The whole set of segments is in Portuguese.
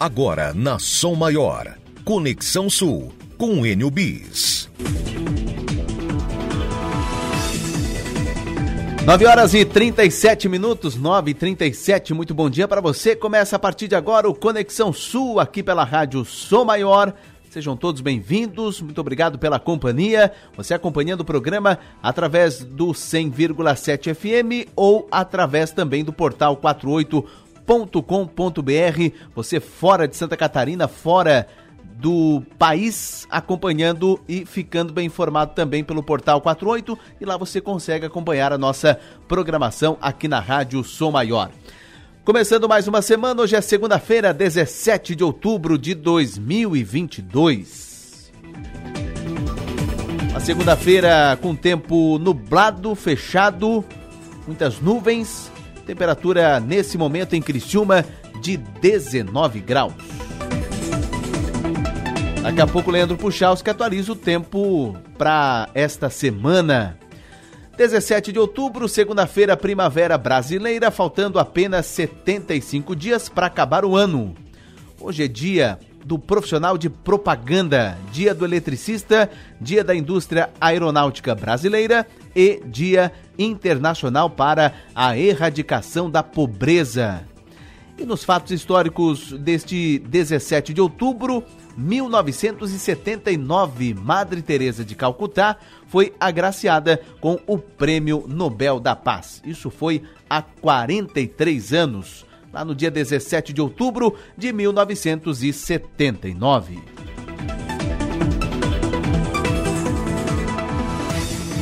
Agora na Som Maior. Conexão Sul com Enio Bis. 9 horas e 37 minutos, 9 e 37. Muito bom dia para você. Começa a partir de agora o Conexão Sul aqui pela Rádio Som Maior. Sejam todos bem-vindos. Muito obrigado pela companhia. Você acompanhando o programa através do 100,7 FM ou através também do portal 48 com.br Você fora de Santa Catarina, fora do país, acompanhando e ficando bem informado também pelo portal 48 e lá você consegue acompanhar a nossa programação aqui na Rádio Som Maior. Começando mais uma semana, hoje é segunda-feira, 17 de outubro de 2022. Uma segunda-feira com tempo nublado, fechado, muitas nuvens, Temperatura nesse momento em Criciúma de 19 graus. Daqui a pouco, Leandro Puchalski atualiza o tempo para esta semana. 17 de outubro, segunda-feira, primavera brasileira, faltando apenas 75 dias para acabar o ano. Hoje é dia do profissional de propaganda, dia do eletricista, dia da indústria aeronáutica brasileira e dia internacional para a erradicação da pobreza. E nos fatos históricos deste 17 de outubro, 1979, Madre Teresa de Calcutá foi agraciada com o Prêmio Nobel da Paz. Isso foi há 43 anos lá no dia 17 de outubro de 1979.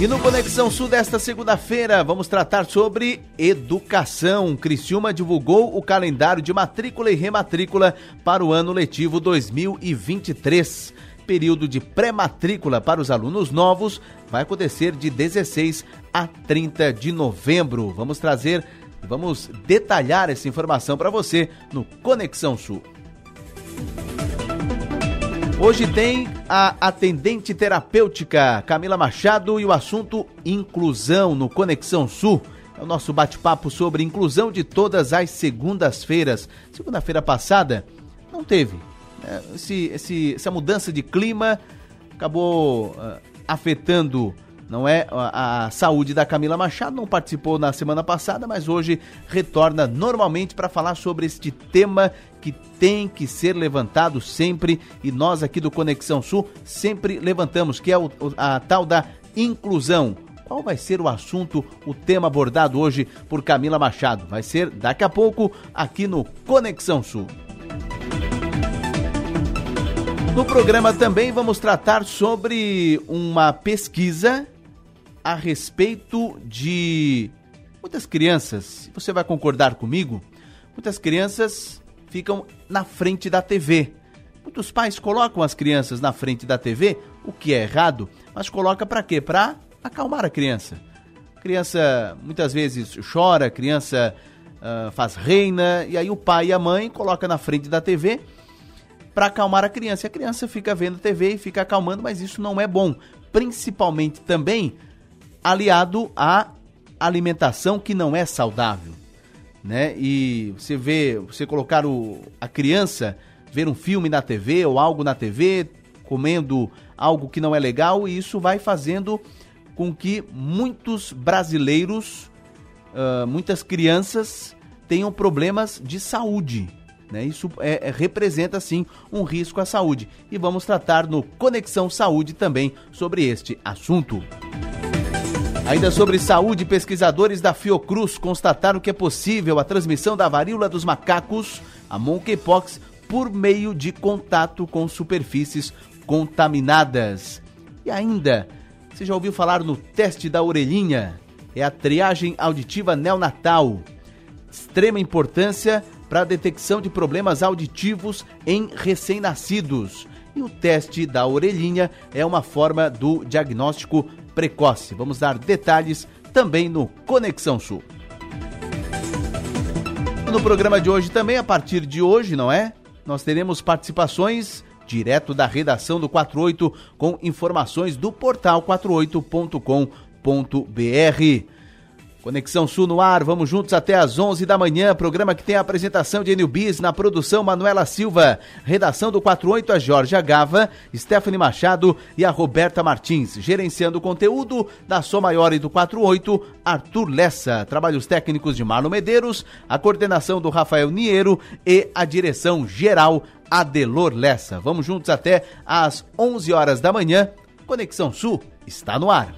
E no Conexão Sul desta segunda-feira, vamos tratar sobre educação. Criciúma divulgou o calendário de matrícula e rematrícula para o ano letivo 2023. Período de pré-matrícula para os alunos novos vai acontecer de 16 a 30 de novembro. Vamos trazer Vamos detalhar essa informação para você no Conexão Sul. Hoje tem a atendente terapêutica Camila Machado e o assunto inclusão no Conexão Sul. É o nosso bate-papo sobre inclusão de todas as segundas-feiras. Segunda-feira passada não teve. Né? Esse, esse, essa mudança de clima acabou uh, afetando não é a, a, saúde da Camila Machado, não participou na semana passada, mas hoje retorna normalmente para falar sobre este tema que tem que ser levantado sempre e nós aqui do Conexão Sul sempre levantamos, que é o, a tal da inclusão. Qual vai ser o assunto, o tema abordado hoje por Camila Machado? Vai ser daqui a pouco aqui no Conexão Sul. No programa também vamos tratar sobre uma pesquisa a respeito de muitas crianças, você vai concordar comigo, muitas crianças ficam na frente da TV. Muitos pais colocam as crianças na frente da TV, o que é errado, mas coloca para quê? Para acalmar a criança. A criança muitas vezes chora, a criança uh, faz reina, e aí o pai e a mãe coloca na frente da TV para acalmar a criança. E a criança fica vendo TV e fica acalmando, mas isso não é bom. Principalmente também aliado à alimentação que não é saudável, né? E você vê, você colocar o, a criança ver um filme na TV ou algo na TV, comendo algo que não é legal, e isso vai fazendo com que muitos brasileiros, uh, muitas crianças tenham problemas de saúde. Né? Isso é, é, representa, sim, um risco à saúde. E vamos tratar no Conexão Saúde também sobre este assunto. Ainda sobre saúde, pesquisadores da Fiocruz constataram que é possível a transmissão da varíola dos macacos, a monkeypox, por meio de contato com superfícies contaminadas. E ainda, você já ouviu falar no teste da orelhinha? É a triagem auditiva neonatal. Extrema importância para a detecção de problemas auditivos em recém-nascidos. E o teste da orelhinha é uma forma do diagnóstico precoce. Vamos dar detalhes também no Conexão Sul. No programa de hoje também, a partir de hoje, não é? Nós teremos participações direto da redação do 48 com informações do portal 48.com.br. Conexão Sul no ar, vamos juntos até às 11 da manhã. Programa que tem a apresentação de Enil Bis, na produção Manuela Silva, redação do 48 a Jorge Agava, Stephanie Machado e a Roberta Martins. Gerenciando o conteúdo da Som Maior e do 48, Arthur Lessa. Trabalhos técnicos de Marlon Medeiros, a coordenação do Rafael Niero e a direção geral Adelor Lessa. Vamos juntos até às 11 horas da manhã. Conexão Sul está no ar.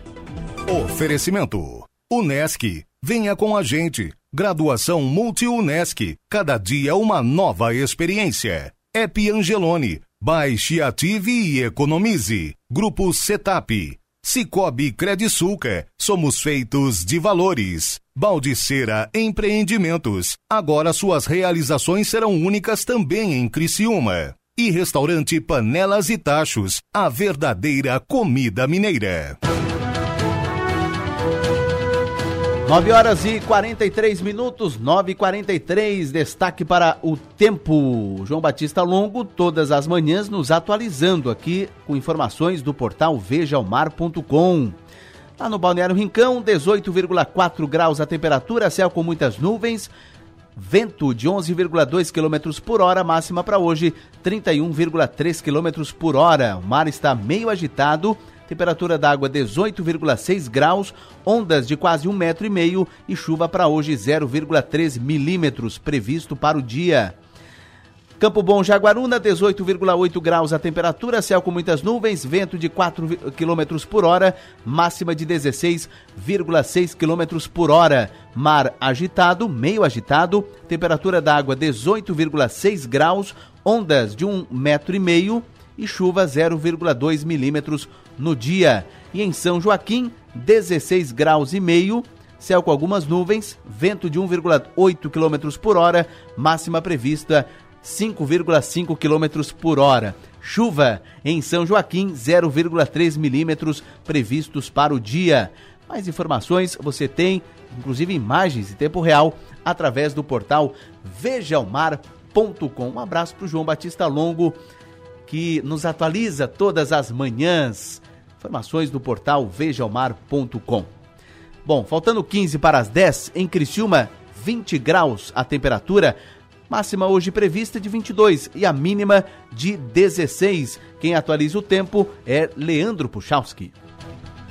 Oferecimento Unesc, venha com a gente. Graduação Multi-Unesc, cada dia uma nova experiência. Ep Angelone, baixe, ative e economize. Grupo Setap, Cicobi Credisulca, somos feitos de valores. Baldiceira Empreendimentos, agora suas realizações serão únicas também em Criciúma. E restaurante Panelas e Tachos, a verdadeira comida mineira. 9 horas e 43 minutos, 9 e 43 destaque para o tempo. João Batista Longo, todas as manhãs, nos atualizando aqui com informações do portal vejaomar.com. Lá no Balneário Rincão, 18,4 graus a temperatura, céu com muitas nuvens, vento de 11,2 km por hora, máxima para hoje 31,3 km por hora. O mar está meio agitado Temperatura da água 18,6 graus, ondas de quase um metro e meio e chuva para hoje 0,3 milímetros previsto para o dia. Campo Bom Jaguaruna, 18,8 graus a temperatura, céu com muitas nuvens, vento de 4 km por hora, máxima de 16,6 km por hora. Mar agitado, meio agitado, temperatura da água 18,6 graus, ondas de 1,5 metro e meio e chuva 0,2 milímetros no dia. E em São Joaquim, 16 graus e meio, céu com algumas nuvens, vento de 1,8 km por hora, máxima prevista 5,5 km por hora. Chuva em São Joaquim, 0,3 milímetros previstos para o dia. Mais informações você tem, inclusive imagens em tempo real, através do portal vejaomar.com. Um abraço para o João Batista Longo, que nos atualiza todas as manhãs Informações do portal vejaomar.com. Bom, faltando 15 para as 10, em Criciúma, 20 graus a temperatura. Máxima hoje prevista de 22 e a mínima de 16. Quem atualiza o tempo é Leandro Puchalski.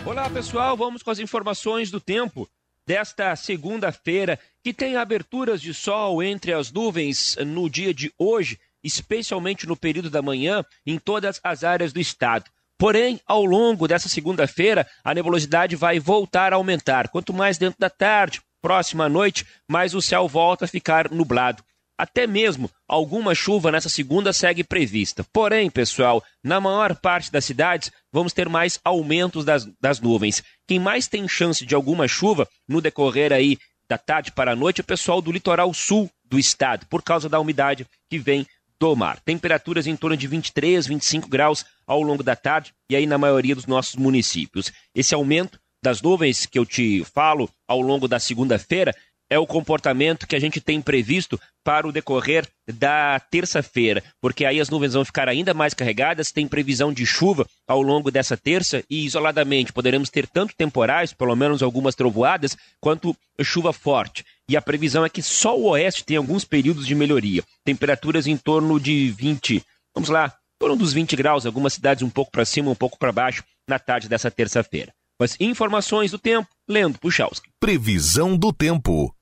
Olá pessoal, vamos com as informações do tempo desta segunda-feira, que tem aberturas de sol entre as nuvens no dia de hoje, especialmente no período da manhã, em todas as áreas do estado. Porém, ao longo dessa segunda-feira, a nebulosidade vai voltar a aumentar. Quanto mais dentro da tarde, próxima à noite, mais o céu volta a ficar nublado. Até mesmo alguma chuva nessa segunda segue prevista. Porém, pessoal, na maior parte das cidades, vamos ter mais aumentos das, das nuvens. Quem mais tem chance de alguma chuva no decorrer aí da tarde para a noite é o pessoal do litoral sul do estado, por causa da umidade que vem do mar. Temperaturas em torno de 23, 25 graus ao longo da tarde e aí na maioria dos nossos municípios. Esse aumento das nuvens que eu te falo ao longo da segunda-feira é o comportamento que a gente tem previsto para o decorrer da terça-feira, porque aí as nuvens vão ficar ainda mais carregadas, tem previsão de chuva ao longo dessa terça e isoladamente poderemos ter tanto temporais, pelo menos algumas trovoadas, quanto chuva forte. E a previsão é que só o oeste tem alguns períodos de melhoria. Temperaturas em torno de 20, vamos lá, em torno dos 20 graus, algumas cidades um pouco para cima, um pouco para baixo, na tarde dessa terça-feira. Mas informações do tempo, Leandro Puchalski. Previsão do tempo.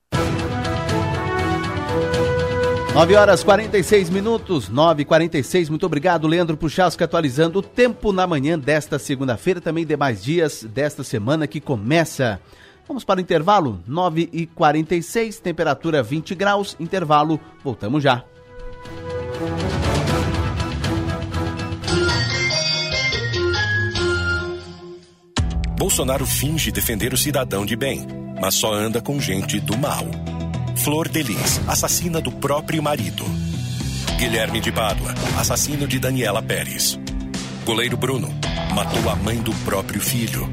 9 horas 46 minutos, 9 e 46 Muito obrigado, Leandro Puchalski, atualizando o tempo na manhã desta segunda-feira, também demais dias desta semana que começa. Vamos para o intervalo, 9 e 46 temperatura 20 graus, intervalo, voltamos já. Bolsonaro finge defender o cidadão de bem, mas só anda com gente do mal. Flor Delis, assassina do próprio marido. Guilherme de Pádua, assassino de Daniela Pérez. Goleiro Bruno, matou a mãe do próprio filho.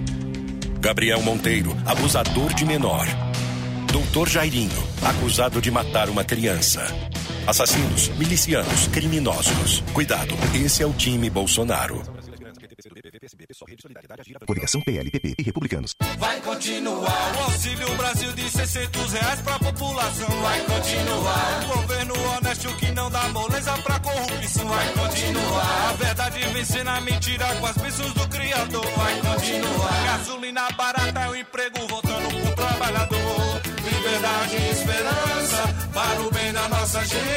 Gabriel Monteiro, abusador de menor. Doutor Jairinho, acusado de matar uma criança. Assassinos, milicianos, criminosos. Cuidado, esse é o time Bolsonaro. PSOL, Rede Solidariedade, Agir, Coligação PLPP e Republicanos. Vai continuar o Auxílio Brasil de 600 reais pra população. Vai continuar o governo honesto que não dá moleza pra corrupção. Vai continuar a verdade vencendo a mentira com as bênçãos do Criador. Vai continuar gasolina barata, é o emprego voltando pro trabalhador. Liberdade e esperança para o bem da nossa gente.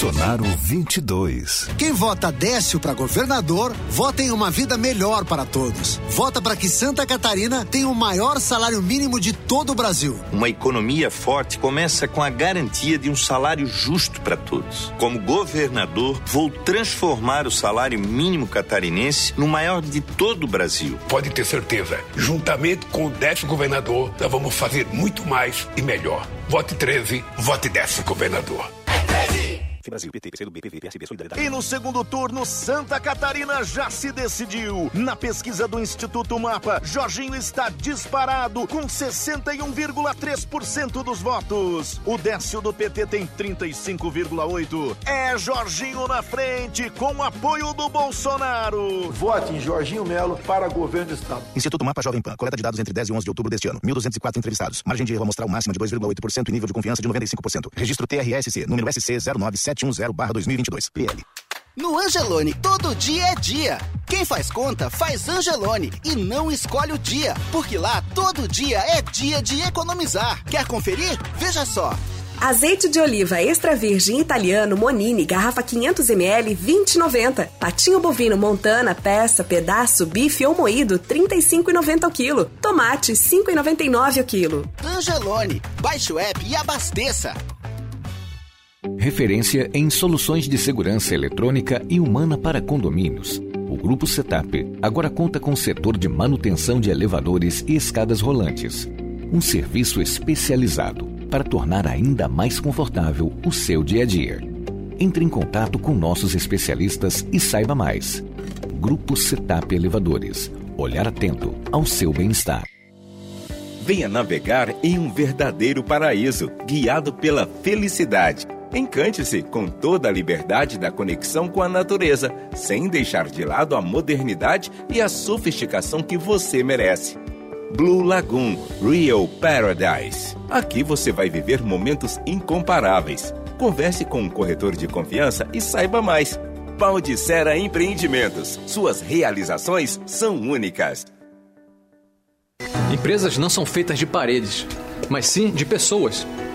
Bolsonaro 22. Quem vota Décio para governador, vota em uma vida melhor para todos. Vota para que Santa Catarina tenha o maior salário mínimo de todo o Brasil. Uma economia forte começa com a garantia de um salário justo para todos. Como governador, vou transformar o salário mínimo catarinense no maior de todo o Brasil. Pode ter certeza, juntamente com o décimo governador, nós vamos fazer muito mais e melhor. Vote 13, vote décimo governador. Brasil, PT, PCdoB, PSB, Solidariedade. E no segundo turno, Santa Catarina já se decidiu. Na pesquisa do Instituto Mapa, Jorginho está disparado com 61,3% dos votos. O Décio do PT tem 35,8%. É Jorginho na frente, com apoio do Bolsonaro. Vote em Jorginho Melo para governo do Estado. Instituto Mapa Jovem Pan. Coleta de dados entre 10 e 11 de outubro deste ano. 1.204 entrevistados. Margem de erro amostral máxima de 2,8% e nível de confiança de 95%. Registro TRSC, número SC 097 710-2022. PL. No Angelone, todo dia é dia. Quem faz conta, faz Angelone e não escolhe o dia, porque lá todo dia é dia de economizar. Quer conferir? Veja só. Azeite de oliva extra virgem italiano Monini, garrafa 500ml, 20,90. Patinho bovino Montana, peça, pedaço, bife ou moído, 35,90 o quilo. Tomate, 5,99 o quilo. Angelone, baixe o app e abasteça. Referência em soluções de segurança eletrônica e humana para condomínios. O Grupo Setup agora conta com setor de manutenção de elevadores e escadas rolantes. Um serviço especializado para tornar ainda mais confortável o seu dia a dia. Entre em contato com nossos especialistas e saiba mais. Grupo Setup Elevadores. Olhar atento ao seu bem-estar. Venha navegar em um verdadeiro paraíso, guiado pela felicidade. Encante-se com toda a liberdade da conexão com a natureza, sem deixar de lado a modernidade e a sofisticação que você merece. Blue Lagoon Real Paradise. Aqui você vai viver momentos incomparáveis. Converse com um corretor de confiança e saiba mais. Baldicera Empreendimentos. Suas realizações são únicas. Empresas não são feitas de paredes, mas sim de pessoas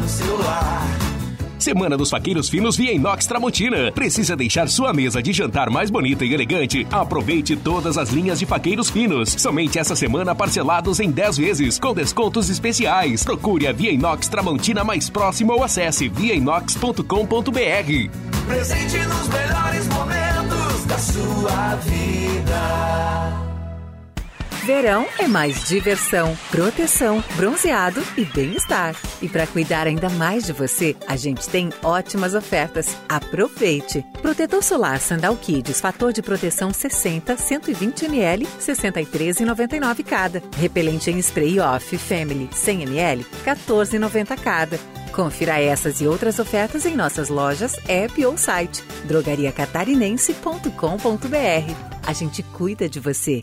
No celular. Semana dos Faqueiros Finos via Inox Tramontina. Precisa deixar sua mesa de jantar mais bonita e elegante? Aproveite todas as linhas de faqueiros finos. Somente essa semana parcelados em 10 vezes, com descontos especiais. Procure a Via Inox Tramontina mais próximo ou acesse viainox.com.br. Presente nos melhores momentos da sua vida. Verão é mais diversão, proteção, bronzeado e bem-estar. E para cuidar ainda mais de você, a gente tem ótimas ofertas. Aproveite! Protetor solar Sandal Kids, fator de proteção 60, 120 ml, 63,99 cada. Repelente em spray off Family 100 ml, 14,90 cada. Confira essas e outras ofertas em nossas lojas, app ou site drogariacatarinense.com.br. A gente cuida de você.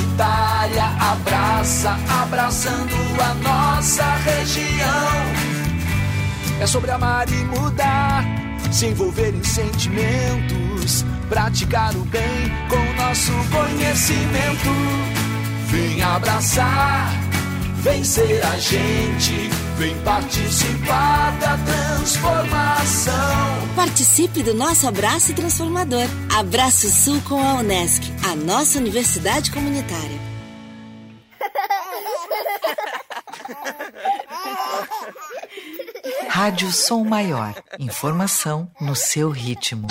comunitária, abraça, abraçando a nossa região. É sobre amar e mudar, se envolver em sentimentos, praticar o bem com nosso conhecimento. Vem abraçar, vem ser a gente, vem participar da transformação. Participe do nosso abraço transformador. Abraço Sul com a Unesc, a nossa universidade comunitária. Rádio Som Maior. Informação no seu ritmo.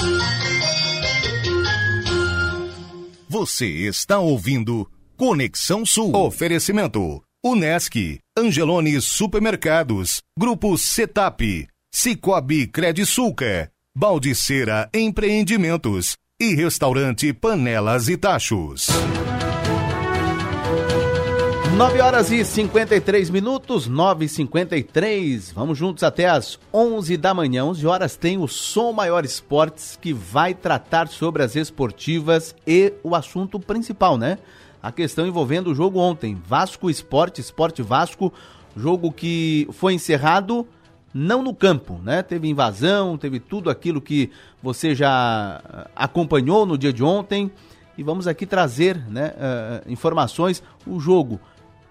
Você está ouvindo Conexão Sul. Oferecimento: Unesc, Angelone Supermercados, Grupo Setap, Cicobi Credisulca, Baldiceira Empreendimentos e Restaurante Panelas e Tachos. 9 horas e 53 minutos, 9 e 53 Vamos juntos até as 11 da manhã. 11 horas tem o Som Maior Esportes que vai tratar sobre as esportivas e o assunto principal, né? A questão envolvendo o jogo ontem. Vasco Esporte, Esporte Vasco, jogo que foi encerrado não no campo, né? Teve invasão, teve tudo aquilo que você já acompanhou no dia de ontem. E vamos aqui trazer né, uh, informações. O jogo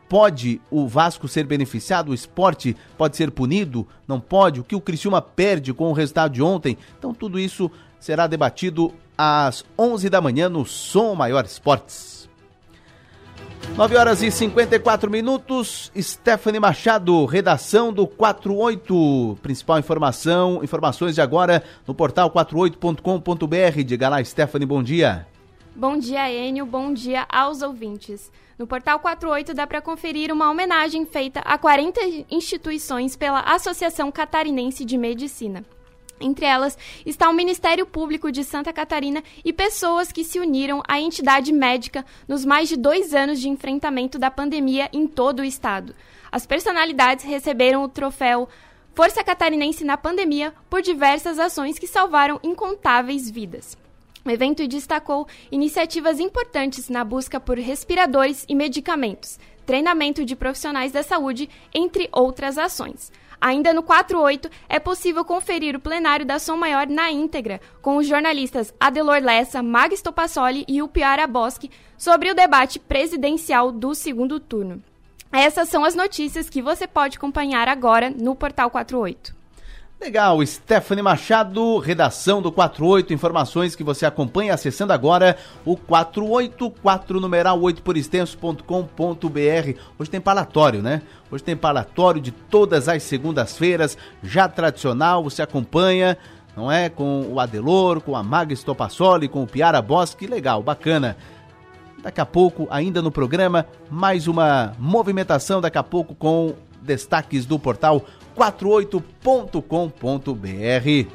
Pode o Vasco ser beneficiado? O esporte pode ser punido? Não pode? O que o Criciúma perde com o resultado de ontem? Então tudo isso será debatido às 11 da manhã no Som Maior Esportes. 9 horas e 54 minutos. Stephanie Machado, redação do 48. Principal informação, informações de agora no portal 48.com.br. Diga lá, Stephanie, bom dia. Bom dia, Enio. Bom dia aos ouvintes. No portal 48 dá para conferir uma homenagem feita a 40 instituições pela Associação Catarinense de Medicina. Entre elas está o Ministério Público de Santa Catarina e pessoas que se uniram à entidade médica nos mais de dois anos de enfrentamento da pandemia em todo o estado. As personalidades receberam o troféu Força Catarinense na Pandemia por diversas ações que salvaram incontáveis vidas. O evento destacou iniciativas importantes na busca por respiradores e medicamentos, treinamento de profissionais da saúde, entre outras ações. Ainda no 48, é possível conferir o plenário da Som Maior na íntegra, com os jornalistas Adelor Lessa, Magis Topassoli e Upiara Bosque, sobre o debate presidencial do segundo turno. Essas são as notícias que você pode acompanhar agora no Portal 48. Legal, Stephanie Machado, redação do 48, informações que você acompanha acessando agora o 484 numeral 8 por extenso.com.br. Hoje tem palatório, né? Hoje tem palatório de todas as segundas-feiras, já tradicional, você acompanha, não é? Com o Adelor, com a Maga Stopassoli, com o Piara Bosque, legal, bacana. Daqui a pouco, ainda no programa, mais uma movimentação, daqui a pouco com destaques do portal 48.com.br.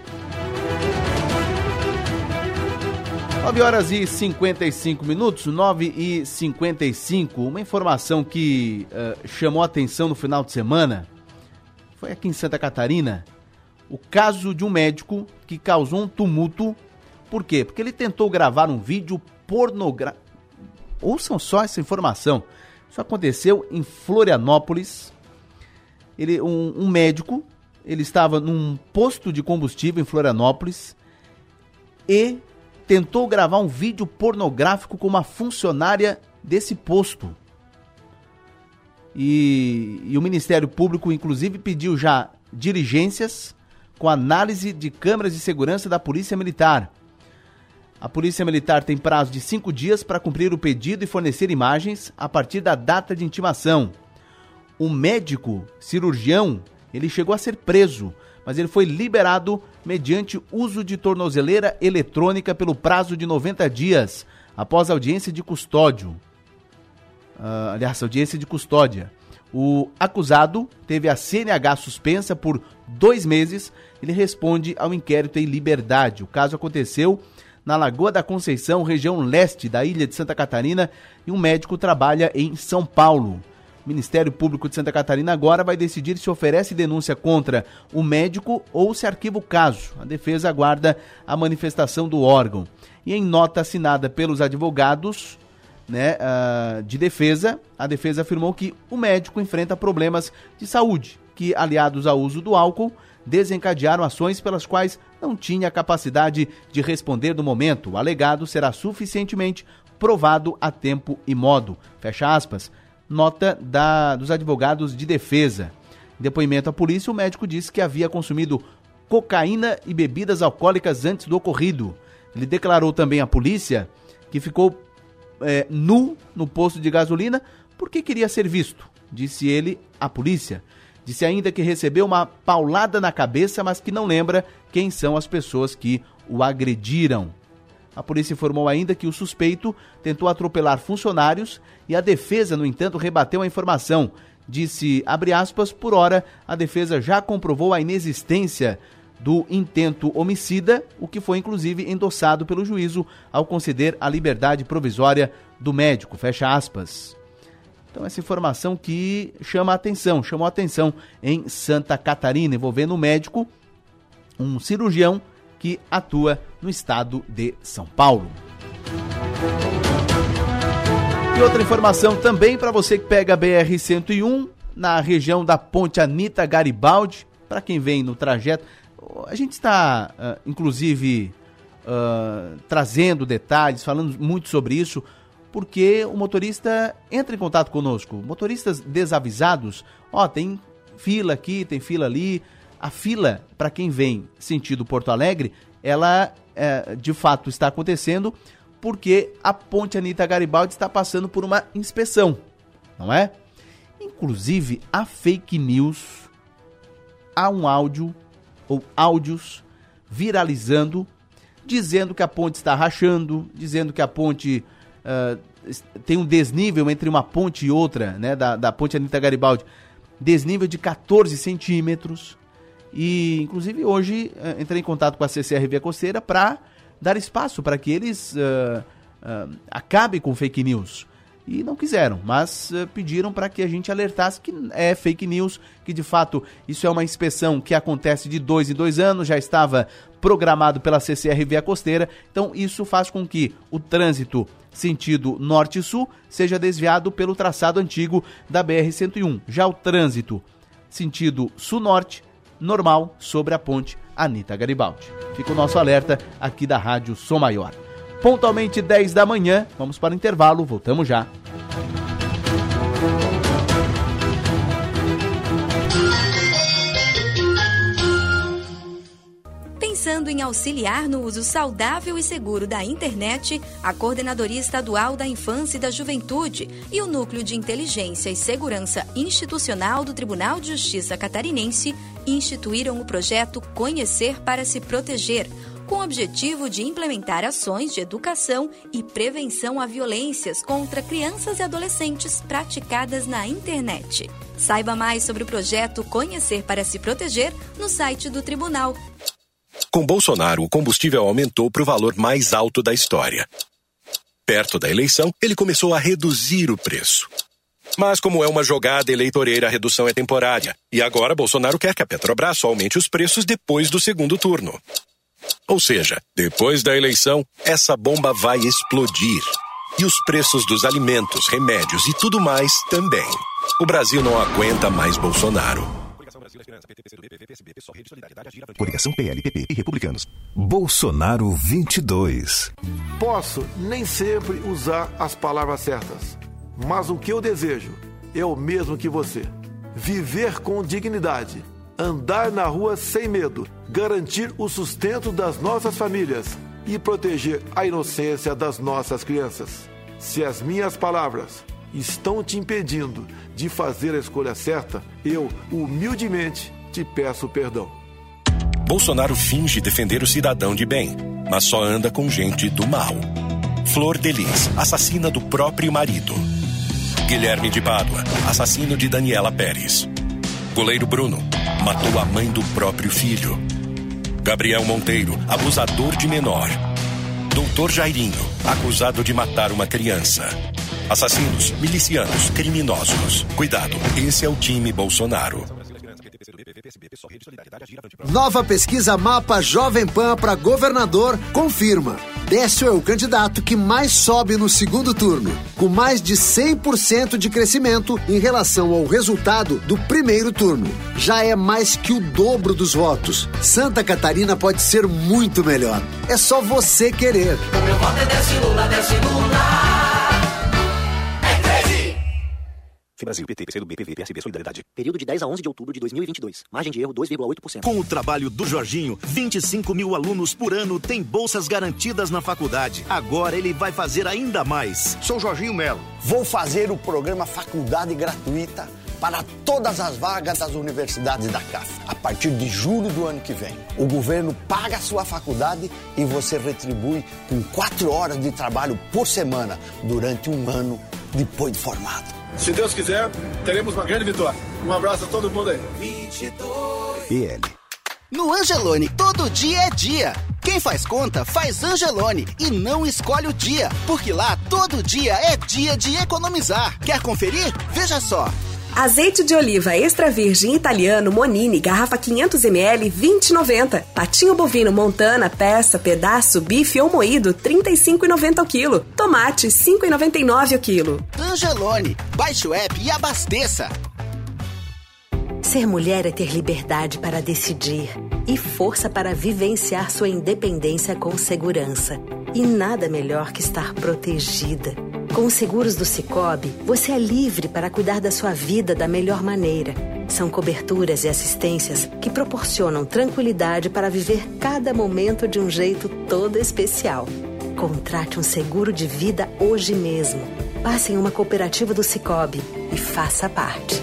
9 horas e 55 minutos, 9 e 55. Uma informação que uh, chamou atenção no final de semana foi aqui em Santa Catarina. O caso de um médico que causou um tumulto. Por quê? Porque ele tentou gravar um vídeo pornográfico. Ouçam só essa informação. Isso aconteceu em Florianópolis, ele, um, um médico, ele estava num posto de combustível em Florianópolis e tentou gravar um vídeo pornográfico com uma funcionária desse posto. E, e, o Ministério Público, inclusive, pediu já diligências com análise de câmeras de segurança da Polícia Militar. A Polícia Militar tem prazo de cinco dias para cumprir o pedido e fornecer imagens a partir da data de intimação o médico cirurgião, ele chegou a ser preso, mas ele foi liberado mediante uso de tornozeleira eletrônica pelo prazo de 90 dias, após audiência de custódio. Uh, aliás, audiência de custódia. O acusado teve a CNH suspensa por dois meses. Ele responde ao inquérito em liberdade. O caso aconteceu na Lagoa da Conceição, região leste da ilha de Santa Catarina, e um médico trabalha em São Paulo. Ministério Público de Santa Catarina agora vai decidir se oferece denúncia contra o médico ou se arquiva o caso. A defesa aguarda a manifestação do órgão. E em nota assinada pelos advogados né, uh, de defesa, a defesa afirmou que o médico enfrenta problemas de saúde, que, aliados ao uso do álcool, desencadearam ações pelas quais não tinha capacidade de responder no momento. O alegado será suficientemente provado a tempo e modo. Fecha aspas. Nota da, dos advogados de defesa. Em depoimento à polícia, o médico disse que havia consumido cocaína e bebidas alcoólicas antes do ocorrido. Ele declarou também à polícia que ficou é, nu no posto de gasolina porque queria ser visto, disse ele à polícia. Disse ainda que recebeu uma paulada na cabeça, mas que não lembra quem são as pessoas que o agrediram. A polícia informou ainda que o suspeito tentou atropelar funcionários e a defesa, no entanto, rebateu a informação. Disse, abre aspas, por hora, a defesa já comprovou a inexistência do intento homicida, o que foi inclusive endossado pelo juízo ao conceder a liberdade provisória do médico. Fecha aspas. Então, essa informação que chama a atenção, chamou a atenção em Santa Catarina, envolvendo um médico, um cirurgião que atua no estado de São Paulo. E outra informação também para você que pega a BR-101 na região da Ponte Anita Garibaldi, para quem vem no trajeto. A gente está, uh, inclusive, uh, trazendo detalhes, falando muito sobre isso porque o motorista entra em contato conosco. Motoristas desavisados, ó, tem fila aqui, tem fila ali. A fila, para quem vem sentido Porto Alegre, ela é, de fato está acontecendo porque a ponte Anitta Garibaldi está passando por uma inspeção, não é? Inclusive, a fake news, há um áudio ou áudios viralizando dizendo que a ponte está rachando, dizendo que a ponte uh, tem um desnível entre uma ponte e outra, né, da, da ponte Anitta Garibaldi, desnível de 14 centímetros. E, inclusive, hoje uh, entrei em contato com a CCR Via Costeira para dar espaço para que eles uh, uh, acabem com fake news. E não quiseram, mas uh, pediram para que a gente alertasse que é fake news, que de fato isso é uma inspeção que acontece de dois em dois anos, já estava programado pela CCR Via Costeira, então isso faz com que o trânsito sentido norte-sul, seja desviado pelo traçado antigo da BR-101. Já o trânsito sentido sul-norte, normal, sobre a ponte Anita Garibaldi. Fica o nosso alerta aqui da Rádio Som Maior. Pontualmente 10 da manhã, vamos para o intervalo, voltamos já. Pensando em auxiliar no uso saudável e seguro da internet, a Coordenadoria Estadual da Infância e da Juventude e o Núcleo de Inteligência e Segurança Institucional do Tribunal de Justiça Catarinense instituíram o projeto Conhecer para se Proteger, com o objetivo de implementar ações de educação e prevenção a violências contra crianças e adolescentes praticadas na internet. Saiba mais sobre o projeto Conhecer para se Proteger no site do Tribunal com Bolsonaro, o combustível aumentou para o valor mais alto da história. Perto da eleição, ele começou a reduzir o preço. Mas, como é uma jogada eleitoreira, a redução é temporária. E agora Bolsonaro quer que a Petrobras aumente os preços depois do segundo turno. Ou seja, depois da eleição, essa bomba vai explodir. E os preços dos alimentos, remédios e tudo mais também. O Brasil não aguenta mais Bolsonaro. Coligação PLPP e Republicanos. Bolsonaro 22. Posso nem sempre usar as palavras certas, mas o que eu desejo é o mesmo que você: viver com dignidade, andar na rua sem medo, garantir o sustento das nossas famílias e proteger a inocência das nossas crianças. Se as minhas palavras estão te impedindo de fazer a escolha certa, eu humildemente te peço perdão. Bolsonaro finge defender o cidadão de bem, mas só anda com gente do mal. Flor Delis, assassina do próprio marido. Guilherme de Pádua, assassino de Daniela Pérez. Goleiro Bruno, matou a mãe do próprio filho. Gabriel Monteiro, abusador de menor. Doutor Jairinho, acusado de matar uma criança. Assassinos, milicianos, criminosos. Cuidado, esse é o time Bolsonaro. Nova pesquisa Mapa Jovem Pan para governador confirma. Décio é o candidato que mais sobe no segundo turno, com mais de 100% de crescimento em relação ao resultado do primeiro turno. Já é mais que o dobro dos votos. Santa Catarina pode ser muito melhor. É só você querer. O meu voto é Décio Lula, Décio Lula. Brasil, PT, PCdoB, PV, PSB, Solidariedade. Período de 10 a 11 de outubro de 2022. Margem de erro 2,8%. Com o trabalho do Jorginho, 25 mil alunos por ano têm bolsas garantidas na faculdade. Agora ele vai fazer ainda mais. Sou Jorginho Melo. Vou fazer o programa Faculdade Gratuita para todas as vagas das universidades da CAF. A partir de julho do ano que vem, o governo paga a sua faculdade e você retribui com quatro horas de trabalho por semana durante um ano depois de formado. Se Deus quiser, teremos uma grande vitória. Um abraço a todo mundo aí. 22. PL. No Angelone, todo dia é dia. Quem faz conta, faz Angelone e não escolhe o dia, porque lá todo dia é dia de economizar. Quer conferir? Veja só. Azeite de oliva extra virgem italiano Monini, garrafa 500ml, 20,90. Patinho bovino Montana, peça, pedaço, bife ou moído, 35,90 o quilo. Tomate, 5,99 o quilo. Angelone, baixe o app e abasteça. Ser mulher é ter liberdade para decidir e força para vivenciar sua independência com segurança. E nada melhor que estar protegida. Com os seguros do Cicobi, você é livre para cuidar da sua vida da melhor maneira. São coberturas e assistências que proporcionam tranquilidade para viver cada momento de um jeito todo especial. Contrate um seguro de vida hoje mesmo. Passe em uma cooperativa do Cicobi e faça parte.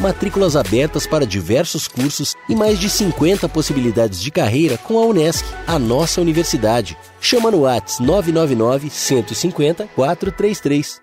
Matrículas abertas para diversos cursos e mais de 50 possibilidades de carreira com a Unesc, a nossa universidade. Chama no Whats 999 150 433.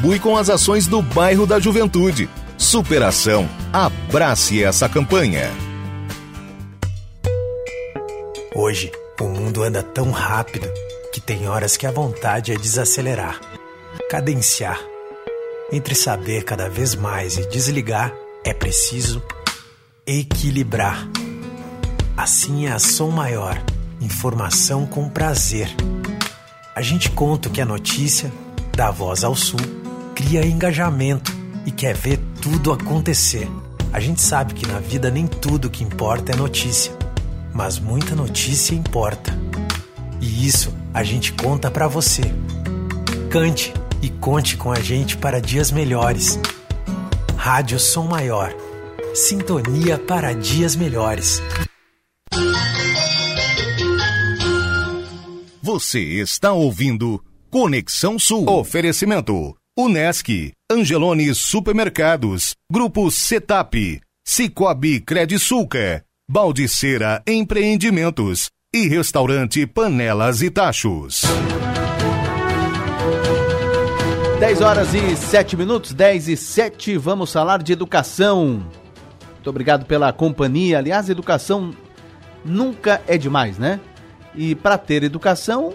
contribui com as ações do bairro da Juventude. Superação. Abrace essa campanha. Hoje, o mundo anda tão rápido que tem horas que a vontade é desacelerar, cadenciar. Entre saber cada vez mais e desligar, é preciso equilibrar. Assim é a Som Maior, informação com prazer. A gente conta o que é notícia, dá voz ao sul cria engajamento e quer ver tudo acontecer. A gente sabe que na vida nem tudo que importa é notícia, mas muita notícia importa. E isso a gente conta para você. Cante e conte com a gente para dias melhores. Rádio Som Maior. Sintonia para dias melhores. Você está ouvindo Conexão Sul. Oferecimento Unesc, Angelone Supermercados, Grupo Setap, Cicobi Credisulca, Baldiceira Empreendimentos e Restaurante Panelas e Tachos. 10 horas e 7 minutos, 10 e 7, vamos falar de educação. Muito obrigado pela companhia. Aliás, educação nunca é demais, né? E para ter educação,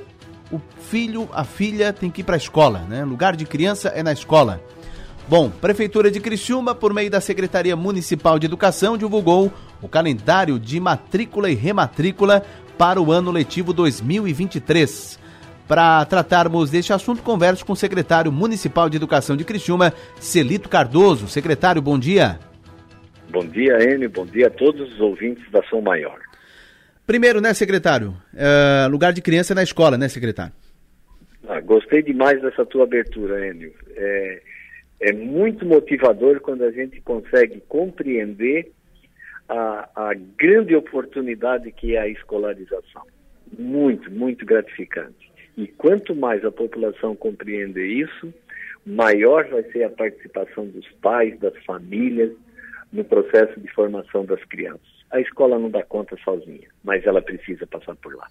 o filho, a filha tem que ir para a escola, né? Lugar de criança é na escola. Bom, Prefeitura de Criciúma, por meio da Secretaria Municipal de Educação, divulgou o calendário de matrícula e rematrícula para o ano letivo 2023. Para tratarmos deste assunto, converso com o secretário municipal de Educação de Criciúma, Celito Cardoso. Secretário, bom dia. Bom dia, Enio. Bom dia a todos os ouvintes da Som Maior. Primeiro, né, secretário? É, lugar de criança na escola, né, secretário? Ah, gostei demais dessa tua abertura, Enio. É, é muito motivador quando a gente consegue compreender a, a grande oportunidade que é a escolarização. Muito, muito gratificante. E quanto mais a população compreender isso, maior vai ser a participação dos pais, das famílias, no processo de formação das crianças. A escola não dá conta sozinha, mas ela precisa passar por lá.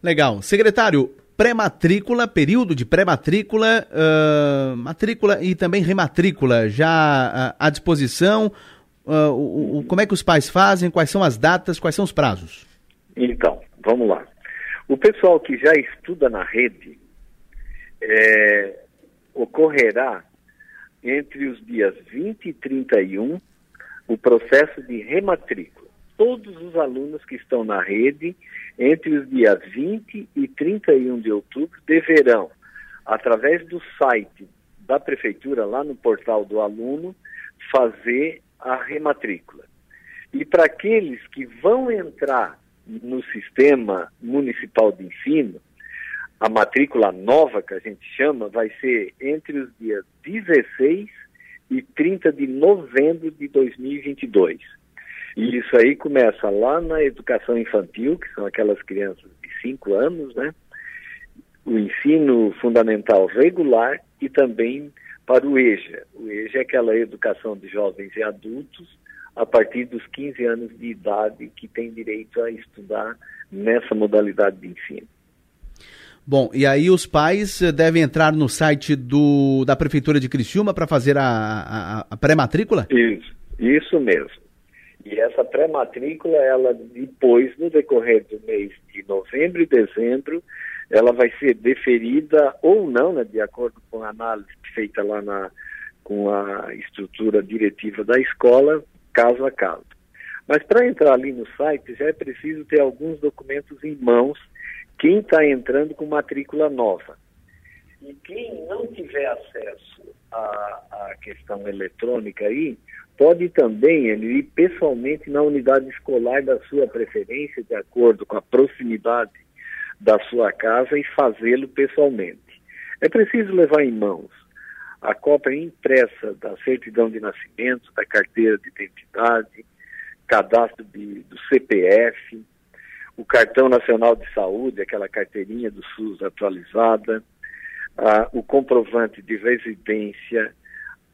Legal. Secretário, pré-matrícula, período de pré-matrícula, uh, matrícula e também rematrícula já uh, à disposição. Uh, o, o, como é que os pais fazem? Quais são as datas? Quais são os prazos? Então, vamos lá. O pessoal que já estuda na rede é, ocorrerá entre os dias 20 e 31 o processo de rematrícula. Todos os alunos que estão na rede, entre os dias 20 e 31 de outubro, deverão, através do site da prefeitura, lá no portal do aluno, fazer a rematrícula. E para aqueles que vão entrar no sistema municipal de ensino, a matrícula nova, que a gente chama, vai ser entre os dias 16 e 30 de novembro de 2022. E isso aí começa lá na educação infantil, que são aquelas crianças de 5 anos, né? O ensino fundamental regular e também para o EJA. O EJA é aquela educação de jovens e adultos a partir dos 15 anos de idade que tem direito a estudar nessa modalidade de ensino. Bom, e aí os pais eh, devem entrar no site do, da Prefeitura de Criciúma para fazer a, a, a pré-matrícula? Isso, isso mesmo. E essa pré-matrícula, ela depois, no decorrer do mês de novembro e dezembro, ela vai ser deferida ou não, né, de acordo com a análise feita lá na, com a estrutura diretiva da escola, caso a caso. Mas para entrar ali no site já é preciso ter alguns documentos em mãos quem está entrando com matrícula nova. E quem não tiver acesso à, à questão eletrônica aí, pode também ir pessoalmente na unidade escolar da sua preferência, de acordo com a proximidade da sua casa, e fazê-lo pessoalmente. É preciso levar em mãos a cópia impressa da certidão de nascimento, da carteira de identidade, cadastro de, do CPF, o cartão nacional de saúde, aquela carteirinha do SUS atualizada, ah, o comprovante de residência,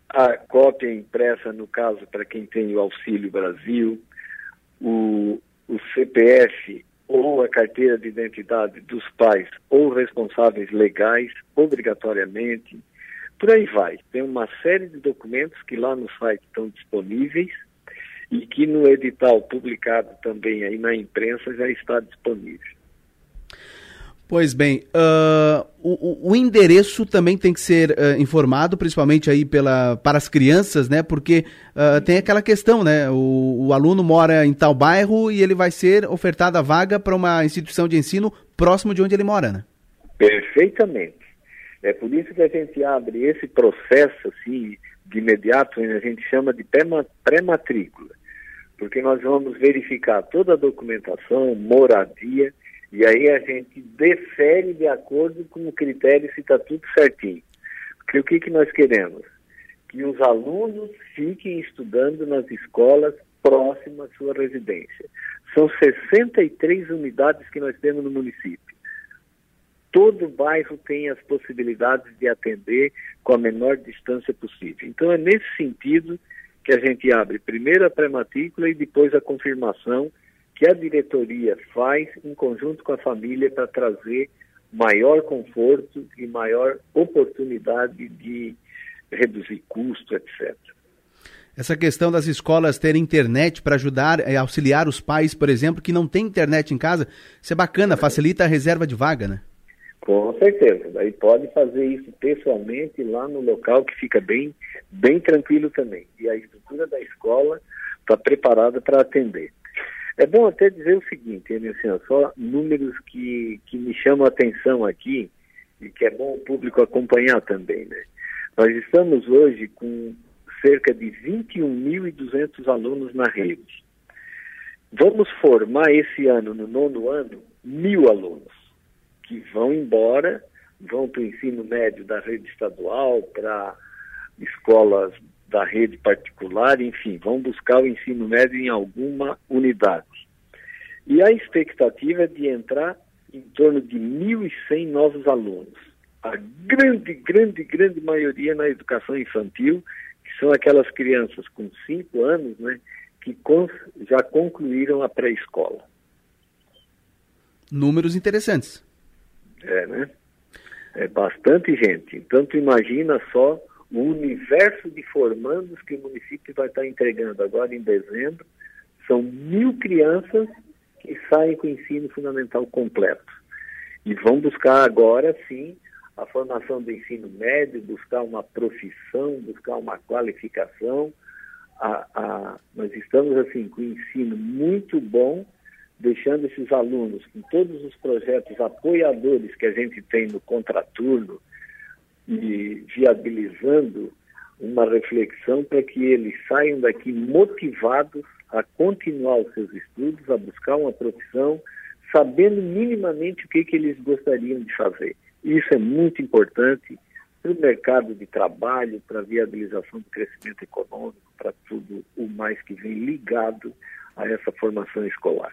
a cópia impressa, no caso, para quem tem o Auxílio Brasil, o, o CPF ou a carteira de identidade dos pais ou responsáveis legais, obrigatoriamente. Por aí vai. Tem uma série de documentos que lá no site estão disponíveis e que no edital publicado também aí na imprensa já está disponível. Pois bem, uh, o, o, endereço também tem que ser uh, informado, principalmente aí pela, para as crianças, né? Porque uh, tem aquela questão, né? O, o, aluno mora em tal bairro e ele vai ser ofertada a vaga para uma instituição de ensino próximo de onde ele mora, né? Perfeitamente. É por isso que a gente abre esse processo, assim, de imediato, a gente chama de pré-matrícula porque nós vamos verificar toda a documentação, moradia, e aí a gente defere de acordo com o critério se está tudo certinho. Porque o que, que nós queremos? Que os alunos fiquem estudando nas escolas próximas à sua residência. São 63 unidades que nós temos no município. Todo bairro tem as possibilidades de atender com a menor distância possível. Então é nesse sentido que a gente abre primeiro a pré-matrícula e depois a confirmação que a diretoria faz em conjunto com a família para trazer maior conforto e maior oportunidade de reduzir custo, etc. Essa questão das escolas terem internet para ajudar, é, auxiliar os pais, por exemplo, que não tem internet em casa, isso é bacana, facilita a reserva de vaga, né? Com certeza. Daí pode fazer isso pessoalmente lá no local que fica bem, bem tranquilo também. E a estrutura da escola está preparada para atender. É bom até dizer o seguinte, assim, só números que, que me chamam a atenção aqui e que é bom o público acompanhar também. Né? Nós estamos hoje com cerca de 21.200 alunos na rede. Vamos formar esse ano, no nono ano, mil alunos que vão embora, vão para o ensino médio da rede estadual, para escolas da rede particular, enfim, vão buscar o ensino médio em alguma unidade. E a expectativa é de entrar em torno de 1.100 novos alunos. A grande, grande, grande maioria na educação infantil, que são aquelas crianças com 5 anos, né, que já concluíram a pré-escola. Números interessantes. É, né? É bastante gente. Então, tu imagina só o universo de formandos que o município vai estar entregando agora em dezembro. São mil crianças que saem com o ensino fundamental completo. E vão buscar agora, sim, a formação do ensino médio, buscar uma profissão, buscar uma qualificação. A, a, nós estamos, assim, com um ensino muito bom, deixando esses alunos com todos os projetos apoiadores que a gente tem no contraturno, e viabilizando uma reflexão para que eles saiam daqui motivados a continuar os seus estudos, a buscar uma profissão, sabendo minimamente o que, que eles gostariam de fazer. Isso é muito importante para o mercado de trabalho, para a viabilização do crescimento econômico, para tudo o mais que vem ligado a essa formação escolar.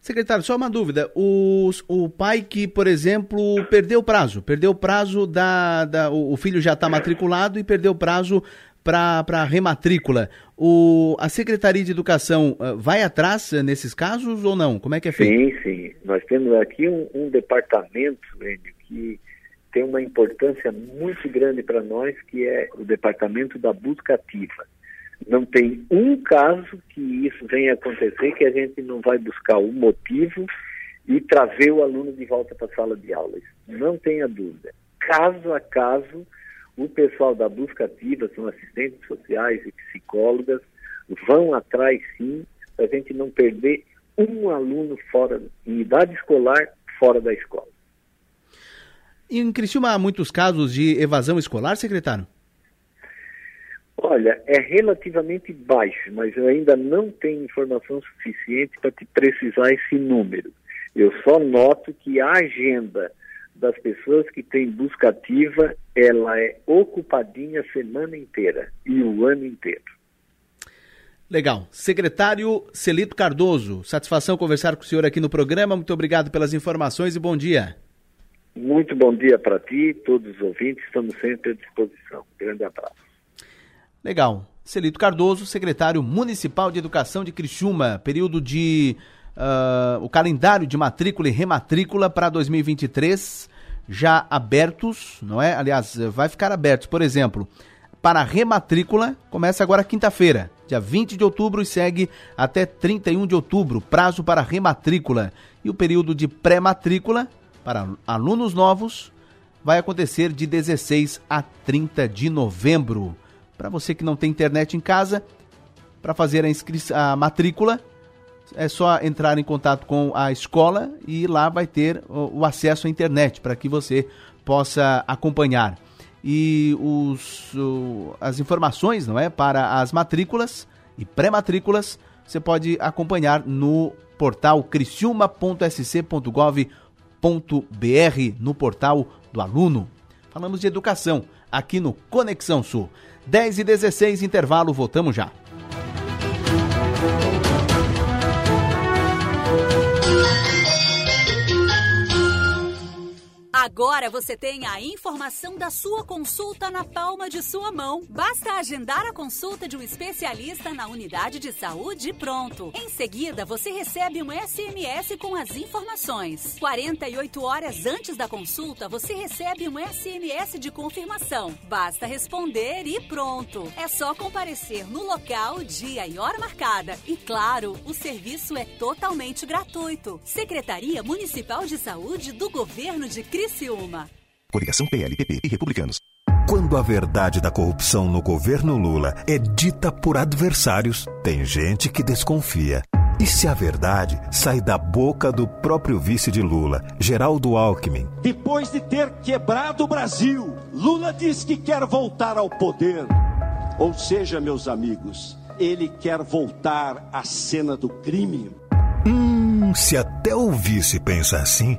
Secretário, só uma dúvida. O, o pai que, por exemplo, perdeu o prazo, perdeu o prazo da. da o, filho já está matriculado e perdeu o prazo para rematrícula. O, a Secretaria de Educação uh, vai atrás uh, nesses casos ou não? Como é que é feito? Sim, sim. Nós temos aqui um, um departamento, Enio, que tem uma importância muito grande para nós, que é o departamento da busca ativa. Não tem um caso que isso venha acontecer que a gente não vai buscar o motivo e trazer o aluno de volta para a sala de aulas. Não tenha dúvida. Caso a caso, o pessoal da busca ativa, são assistentes sociais e psicólogas, vão atrás sim, para a gente não perder um aluno fora, em idade escolar, fora da escola. Em Criciúma há muitos casos de evasão escolar, secretário? Olha, é relativamente baixo, mas eu ainda não tenho informação suficiente para te precisar esse número. Eu só noto que a agenda das pessoas que têm busca ativa, ela é ocupadinha a semana inteira e o ano inteiro. Legal. Secretário Celito Cardoso, satisfação conversar com o senhor aqui no programa. Muito obrigado pelas informações e bom dia. Muito bom dia para ti, todos os ouvintes. Estamos sempre à disposição. Grande abraço. Legal. Celito Cardoso, secretário municipal de Educação de Criciúma, período de uh, o calendário de matrícula e rematrícula para 2023 já abertos, não é? Aliás, vai ficar abertos, por exemplo, para rematrícula, começa agora quinta-feira, dia 20 de outubro e segue até 31 de outubro, prazo para rematrícula. E o período de pré-matrícula para alunos novos vai acontecer de 16 a 30 de novembro. Para você que não tem internet em casa, para fazer a, a matrícula, é só entrar em contato com a escola e lá vai ter o, o acesso à internet para que você possa acompanhar. E os, o, as informações não é, para as matrículas e pré-matrículas você pode acompanhar no portal criciúma.sc.gov.br, no portal do aluno. Falamos de educação aqui no Conexão Sul. 10 e 16, intervalo, voltamos já. Agora você tem a informação da sua consulta na palma de sua mão. Basta agendar a consulta de um especialista na unidade de saúde e pronto. Em seguida, você recebe um SMS com as informações. 48 horas antes da consulta, você recebe um SMS de confirmação. Basta responder e pronto. É só comparecer no local, dia e hora marcada. E claro, o serviço é totalmente gratuito. Secretaria Municipal de Saúde do Governo de Criciúma. Coligação PLPP e Republicanos. Quando a verdade da corrupção no governo Lula é dita por adversários, tem gente que desconfia. E se a verdade sai da boca do próprio vice de Lula, Geraldo Alckmin? Depois de ter quebrado o Brasil, Lula diz que quer voltar ao poder. Ou seja, meus amigos, ele quer voltar à cena do crime. Hum, se até o vice pensa assim,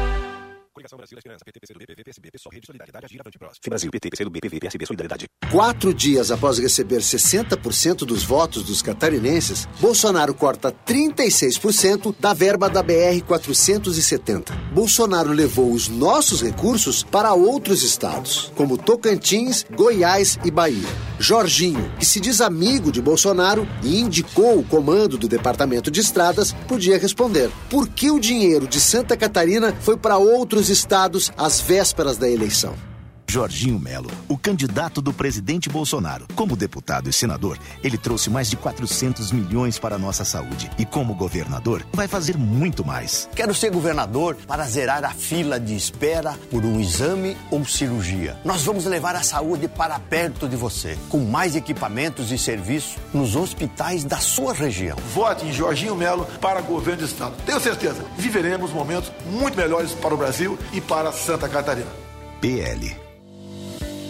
Brasil Esperança, PT, PCdoB, PV, PSB, PSOL, Rede Solidariedade, Agir, Avante Próximo. Brasil, PT, PCdoB, PV, PSB, Solidariedade. Quatro dias após receber 60% dos votos dos catarinenses, Bolsonaro corta 36% da verba da BR-470. Bolsonaro levou os nossos recursos para outros estados, como Tocantins, Goiás e Bahia. Jorginho, que se diz amigo de Bolsonaro e indicou o comando do Departamento de Estradas, podia responder: por que o dinheiro de Santa Catarina foi para outros estados às vésperas da eleição? Jorginho Melo, o candidato do presidente Bolsonaro. Como deputado e senador, ele trouxe mais de 400 milhões para a nossa saúde. E como governador, vai fazer muito mais. Quero ser governador para zerar a fila de espera por um exame ou cirurgia. Nós vamos levar a saúde para perto de você, com mais equipamentos e serviços nos hospitais da sua região. Vote em Jorginho Melo para governo do estado. Tenho certeza, viveremos momentos muito melhores para o Brasil e para Santa Catarina. PL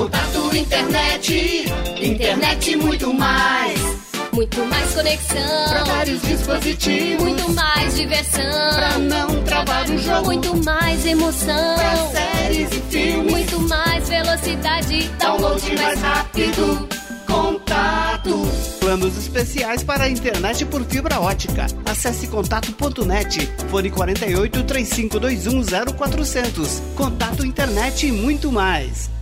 Contato internet, internet muito mais. Muito mais conexão. Pra vários dispositivos. Muito mais diversão. Pra não travar o jogo. Muito mais emoção. Pra séries e filmes. Muito mais velocidade. Download mais rápido. Contato. Planos especiais para a internet por fibra ótica. Acesse contato.net. Fone 48 3521 0400. Contato internet e muito mais.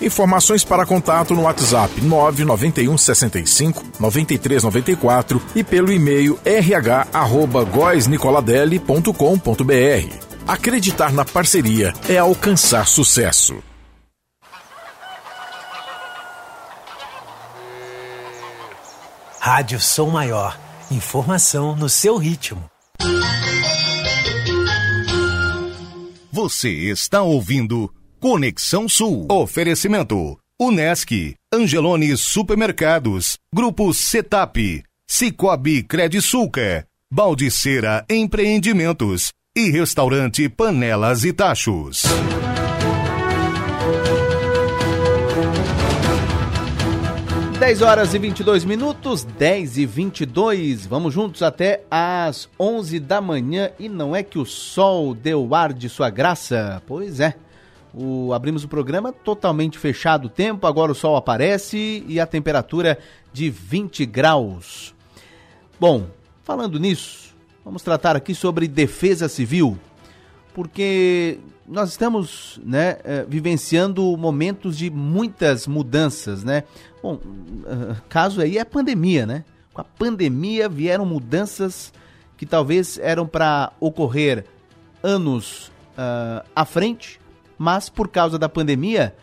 Informações para contato no WhatsApp 991 65 93 94 e pelo e-mail rh@goisnicoladelli.com.br. Acreditar na parceria é alcançar sucesso. Rádio Som Maior. Informação no seu ritmo. Você está ouvindo Conexão Sul. Oferecimento: Unesc, Angelone Supermercados, Grupo Setap, Cicobi Credisulca, Baldiceira Empreendimentos e Restaurante Panelas e Tachos. 10 horas e 22 minutos, 10 e 22. Vamos juntos até às 11 da manhã e não é que o sol deu ar de sua graça? Pois é. O, abrimos o programa totalmente fechado o tempo, agora o sol aparece e a temperatura de 20 graus. Bom, falando nisso, vamos tratar aqui sobre defesa civil, porque nós estamos né, eh, vivenciando momentos de muitas mudanças, né? Bom, uh, caso aí é a pandemia, né? Com a pandemia vieram mudanças que talvez eram para ocorrer anos uh, à frente, mas por causa da pandemia,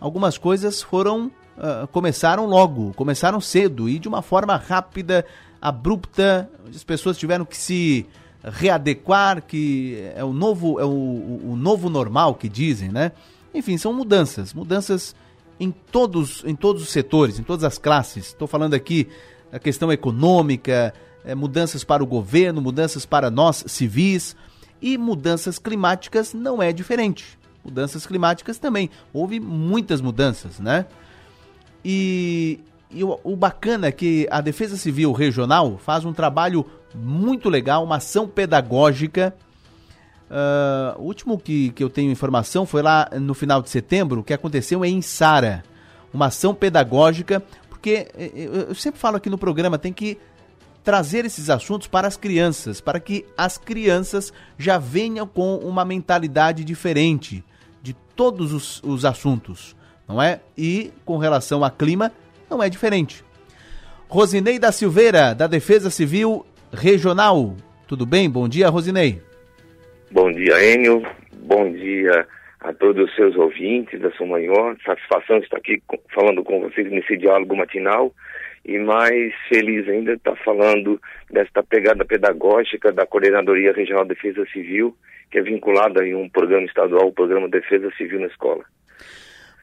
algumas coisas foram uh, começaram logo, começaram cedo e de uma forma rápida, abrupta, as pessoas tiveram que se readequar, que é o novo, é o, o novo normal que dizem, né? Enfim, são mudanças, mudanças em todos, em todos os setores, em todas as classes. Estou falando aqui a questão econômica, é, mudanças para o governo, mudanças para nós civis e mudanças climáticas não é diferente. Mudanças climáticas também. Houve muitas mudanças, né? E, e o, o bacana é que a Defesa Civil Regional faz um trabalho muito legal, uma ação pedagógica. Uh, o último que, que eu tenho informação foi lá no final de setembro, que aconteceu em Sara. Uma ação pedagógica, porque eh, eh, eu sempre falo aqui no programa, tem que trazer esses assuntos para as crianças, para que as crianças já venham com uma mentalidade diferente todos os, os assuntos, não é? E com relação a clima, não é diferente. Rosinei da Silveira, da Defesa Civil Regional. Tudo bem? Bom dia, Rosinei. Bom dia, Enio. Bom dia a todos os seus ouvintes da sua maior. Satisfação estar aqui falando com vocês nesse diálogo matinal. E mais feliz ainda estar falando desta pegada pedagógica da Coordenadoria Regional de Defesa Civil, que é vinculada em um programa estadual, o Programa Defesa Civil na Escola.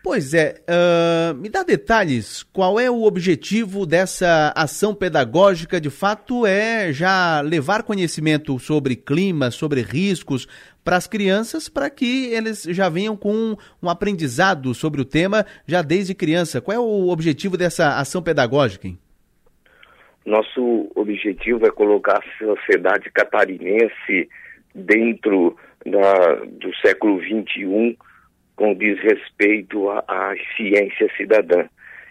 Pois é, uh, me dá detalhes. Qual é o objetivo dessa ação pedagógica? De fato, é já levar conhecimento sobre clima, sobre riscos para as crianças, para que eles já venham com um aprendizado sobre o tema já desde criança. Qual é o objetivo dessa ação pedagógica? Hein? Nosso objetivo é colocar a sociedade catarinense dentro da, do século XXI com diz respeito à ciência cidadã.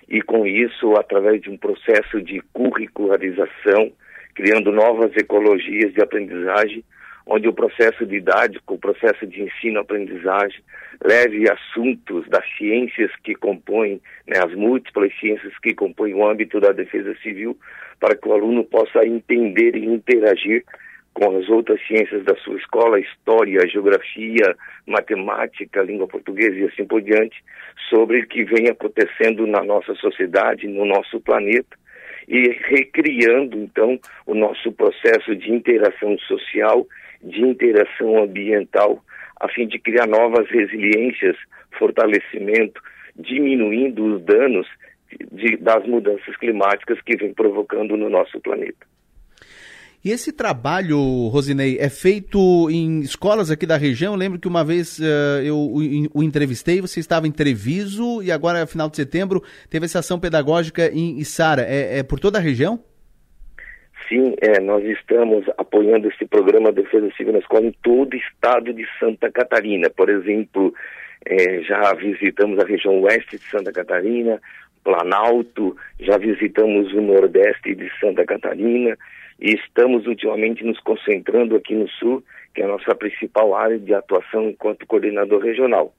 E com isso, através de um processo de curricularização, criando novas ecologias de aprendizagem, onde o processo didático, o processo de ensino-aprendizagem, leve assuntos das ciências que compõem, né, as múltiplas ciências que compõem o âmbito da defesa civil, para que o aluno possa entender e interagir com as outras ciências da sua escola, história, geografia, matemática, língua portuguesa e assim por diante, sobre o que vem acontecendo na nossa sociedade, no nosso planeta, e recriando então o nosso processo de interação social, de interação ambiental, a fim de criar novas resiliências, fortalecimento, diminuindo os danos de, das mudanças climáticas que vem provocando no nosso planeta. E esse trabalho, Rosinei, é feito em escolas aqui da região. Eu lembro que uma vez uh, eu o, o, entrevistei, você estava em Treviso e agora, final de setembro, teve essa ação pedagógica em Içara. É, é por toda a região? Sim, é, nós estamos apoiando esse programa Defesa Civil na Escola em todo o estado de Santa Catarina. Por exemplo, é, já visitamos a região oeste de Santa Catarina, Planalto, já visitamos o nordeste de Santa Catarina e estamos ultimamente nos concentrando aqui no Sul, que é a nossa principal área de atuação enquanto coordenador regional.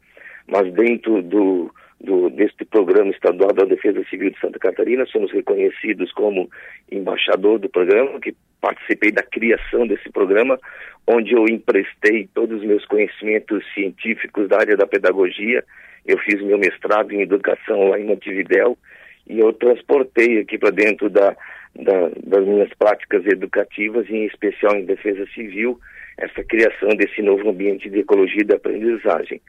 Mas dentro do, do, deste programa estadual da Defesa Civil de Santa Catarina, somos reconhecidos como embaixador do programa, que participei da criação desse programa, onde eu emprestei todos os meus conhecimentos científicos da área da pedagogia. Eu fiz meu mestrado em educação lá em Montevidéu e eu transportei aqui para dentro da, da, das minhas práticas educativas, em especial em defesa civil, essa criação desse novo ambiente de ecologia de aprendizagem.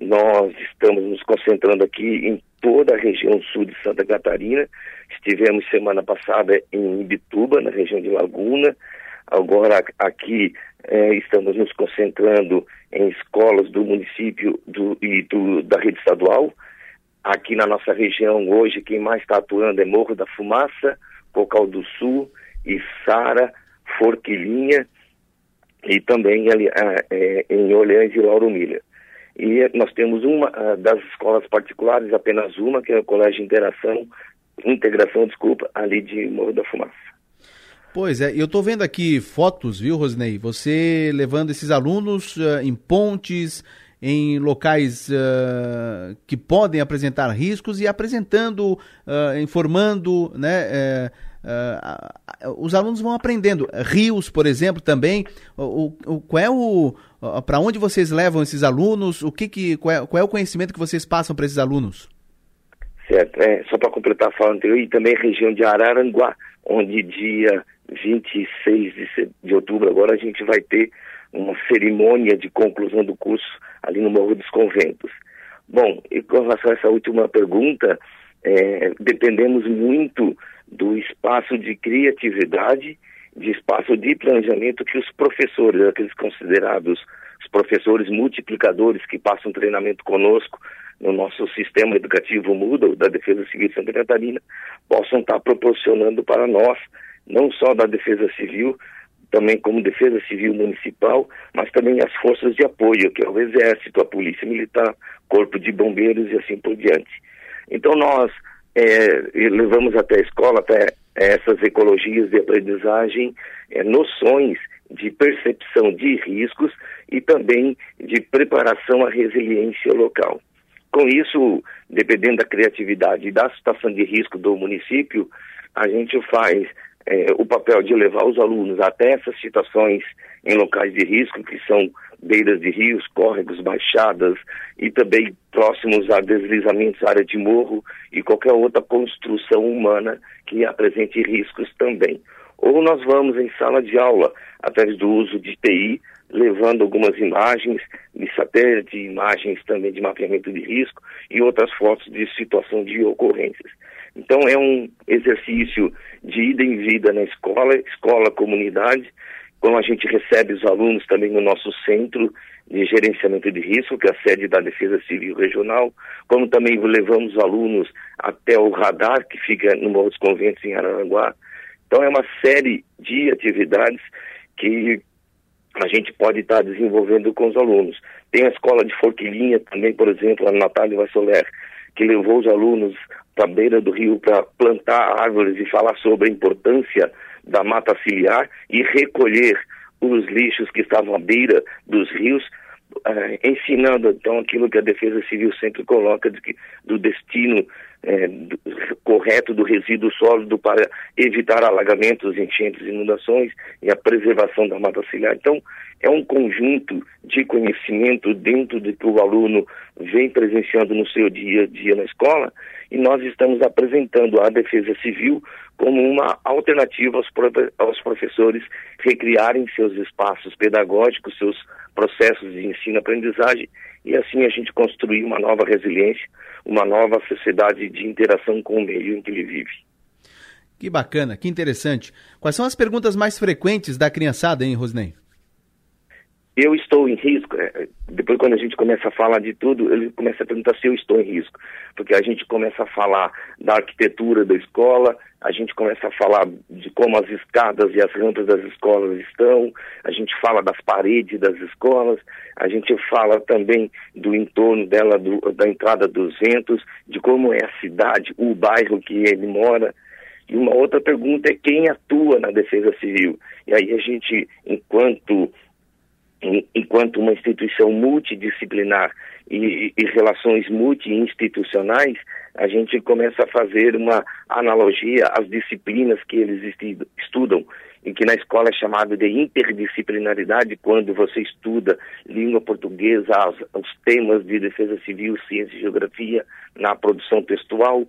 Nós estamos nos concentrando aqui em toda a região sul de Santa Catarina. Estivemos semana passada em Ibituba, na região de Laguna. Agora aqui eh, estamos nos concentrando em escolas do município do, e do, da rede estadual. Aqui na nossa região hoje quem mais está atuando é Morro da Fumaça, Cocal do Sul, Içara, Forquilinha e também ali, ah, eh, em Orleans e Lauro Miller. E nós temos uma uh, das escolas particulares, apenas uma, que é o Colégio Interação, Integração, desculpa, ali de Morro da Fumaça. Pois é, eu estou vendo aqui fotos, viu, Rosnei? Você levando esses alunos uh, em pontes, em locais uh, que podem apresentar riscos e apresentando, informando, né? Uh, os alunos vão aprendendo. Rios, por exemplo, também. O, o qual é o para onde vocês levam esses alunos? O que, que qual, é, qual é o conhecimento que vocês passam para esses alunos? Certo. É, só para completar a fala anterior, e também região de Araranguá, onde dia 26 de, de outubro agora a gente vai ter uma cerimônia de conclusão do curso ali no Morro dos Conventos. Bom, e com relação a essa última pergunta, é, dependemos muito do espaço de criatividade, de espaço de planejamento que os professores, aqueles considerados os professores multiplicadores que passam treinamento conosco no nosso sistema educativo muda, da Defesa Civil de Santa Catarina, possam estar proporcionando para nós, não só da Defesa Civil, também como Defesa Civil Municipal, mas também as forças de apoio, que é o Exército, a Polícia Militar, Corpo de Bombeiros e assim por diante. Então nós é, levamos até a escola, até essas ecologias de aprendizagem, é, noções de percepção de riscos e também de preparação à resiliência local. Com isso, dependendo da criatividade e da situação de risco do município, a gente faz é, o papel de levar os alunos até essas situações em locais de risco, que são beiras de rios, córregos, baixadas e também próximos a deslizamentos, área de morro e qualquer outra construção humana que apresente riscos também. Ou nós vamos em sala de aula, através do uso de TI, levando algumas imagens de satélite, imagens também de mapeamento de risco e outras fotos de situação de ocorrências. Então é um exercício de ida em vida na escola, escola, comunidade, como a gente recebe os alunos também no nosso centro de gerenciamento de risco, que é a sede da Defesa Civil Regional, como também levamos alunos até o radar, que fica no Morro dos Conventos, em Araranguá. Então, é uma série de atividades que a gente pode estar desenvolvendo com os alunos. Tem a escola de Forquilinha também, por exemplo, a Natália Vassoler, que levou os alunos para a beira do rio para plantar árvores e falar sobre a importância da mata ciliar e recolher os lixos que estavam à beira dos rios, eh, ensinando então aquilo que a Defesa Civil sempre coloca de que, do destino eh, do, correto do resíduo sólido para evitar alagamentos, enchentes, inundações e a preservação da mata ciliar. Então, é um conjunto de conhecimento dentro de que o aluno vem presenciando no seu dia a dia na escola e nós estamos apresentando a Defesa Civil como uma alternativa aos, aos professores recriarem seus espaços pedagógicos, seus processos de ensino-aprendizagem e assim a gente construir uma nova resiliência, uma nova sociedade de interação com o meio em que ele vive. Que bacana, que interessante. Quais são as perguntas mais frequentes da criançada, hein, Rosnei? Eu estou em risco. É, depois, quando a gente começa a falar de tudo, ele começa a perguntar se eu estou em risco. Porque a gente começa a falar da arquitetura da escola, a gente começa a falar de como as escadas e as rampas das escolas estão, a gente fala das paredes das escolas, a gente fala também do entorno dela, do, da entrada dos ventos, de como é a cidade, o bairro que ele mora. E uma outra pergunta é quem atua na defesa civil. E aí a gente, enquanto enquanto uma instituição multidisciplinar e, e relações multi-institucionais, a gente começa a fazer uma analogia às disciplinas que eles estudam, em que na escola é chamado de interdisciplinaridade, quando você estuda língua portuguesa, os, os temas de defesa civil, ciência e geografia na produção textual,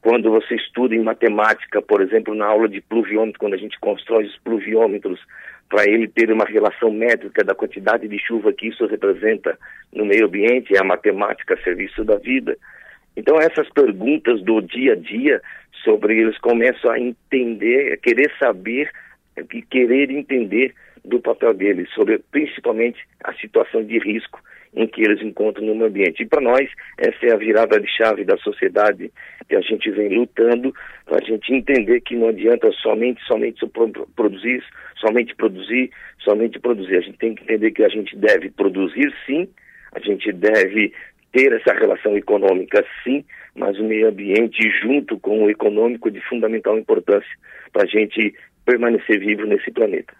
quando você estuda em matemática, por exemplo, na aula de pluviômetro, quando a gente constrói os pluviômetros, para ele ter uma relação métrica da quantidade de chuva que isso representa no meio ambiente, é a matemática a serviço da vida. Então, essas perguntas do dia a dia sobre eles começam a entender, a querer saber e querer entender do papel deles, sobre principalmente a situação de risco em que eles encontram no ambiente. E para nós, essa é a virada de chave da sociedade que a gente vem lutando, para a gente entender que não adianta somente, somente produzir, somente produzir, somente produzir. A gente tem que entender que a gente deve produzir sim, a gente deve ter essa relação econômica sim, mas o meio ambiente junto com o econômico é de fundamental importância para a gente permanecer vivo nesse planeta.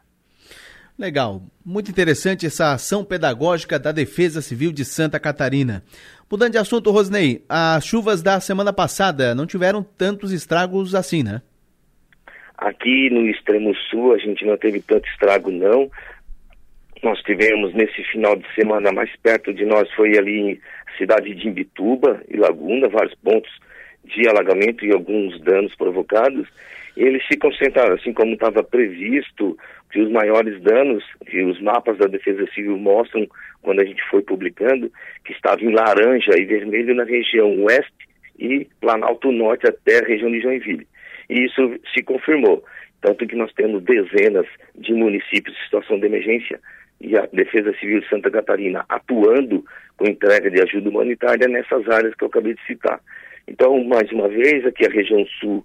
Legal, muito interessante essa ação pedagógica da Defesa Civil de Santa Catarina. Mudando de assunto, Rosnei, as chuvas da semana passada não tiveram tantos estragos assim, né? Aqui no extremo sul a gente não teve tanto estrago não. Nós tivemos nesse final de semana mais perto de nós foi ali em cidade de Imbituba e Laguna, vários pontos de alagamento e alguns danos provocados. Eles se concentraram, assim como estava previsto, que os maiores danos, que os mapas da Defesa Civil mostram, quando a gente foi publicando, que estava em laranja e vermelho na região oeste e Planalto Norte até a região de Joinville. E isso se confirmou. Tanto que nós temos dezenas de municípios em situação de emergência e a Defesa Civil de Santa Catarina atuando com entrega de ajuda humanitária nessas áreas que eu acabei de citar. Então, mais uma vez, aqui a região sul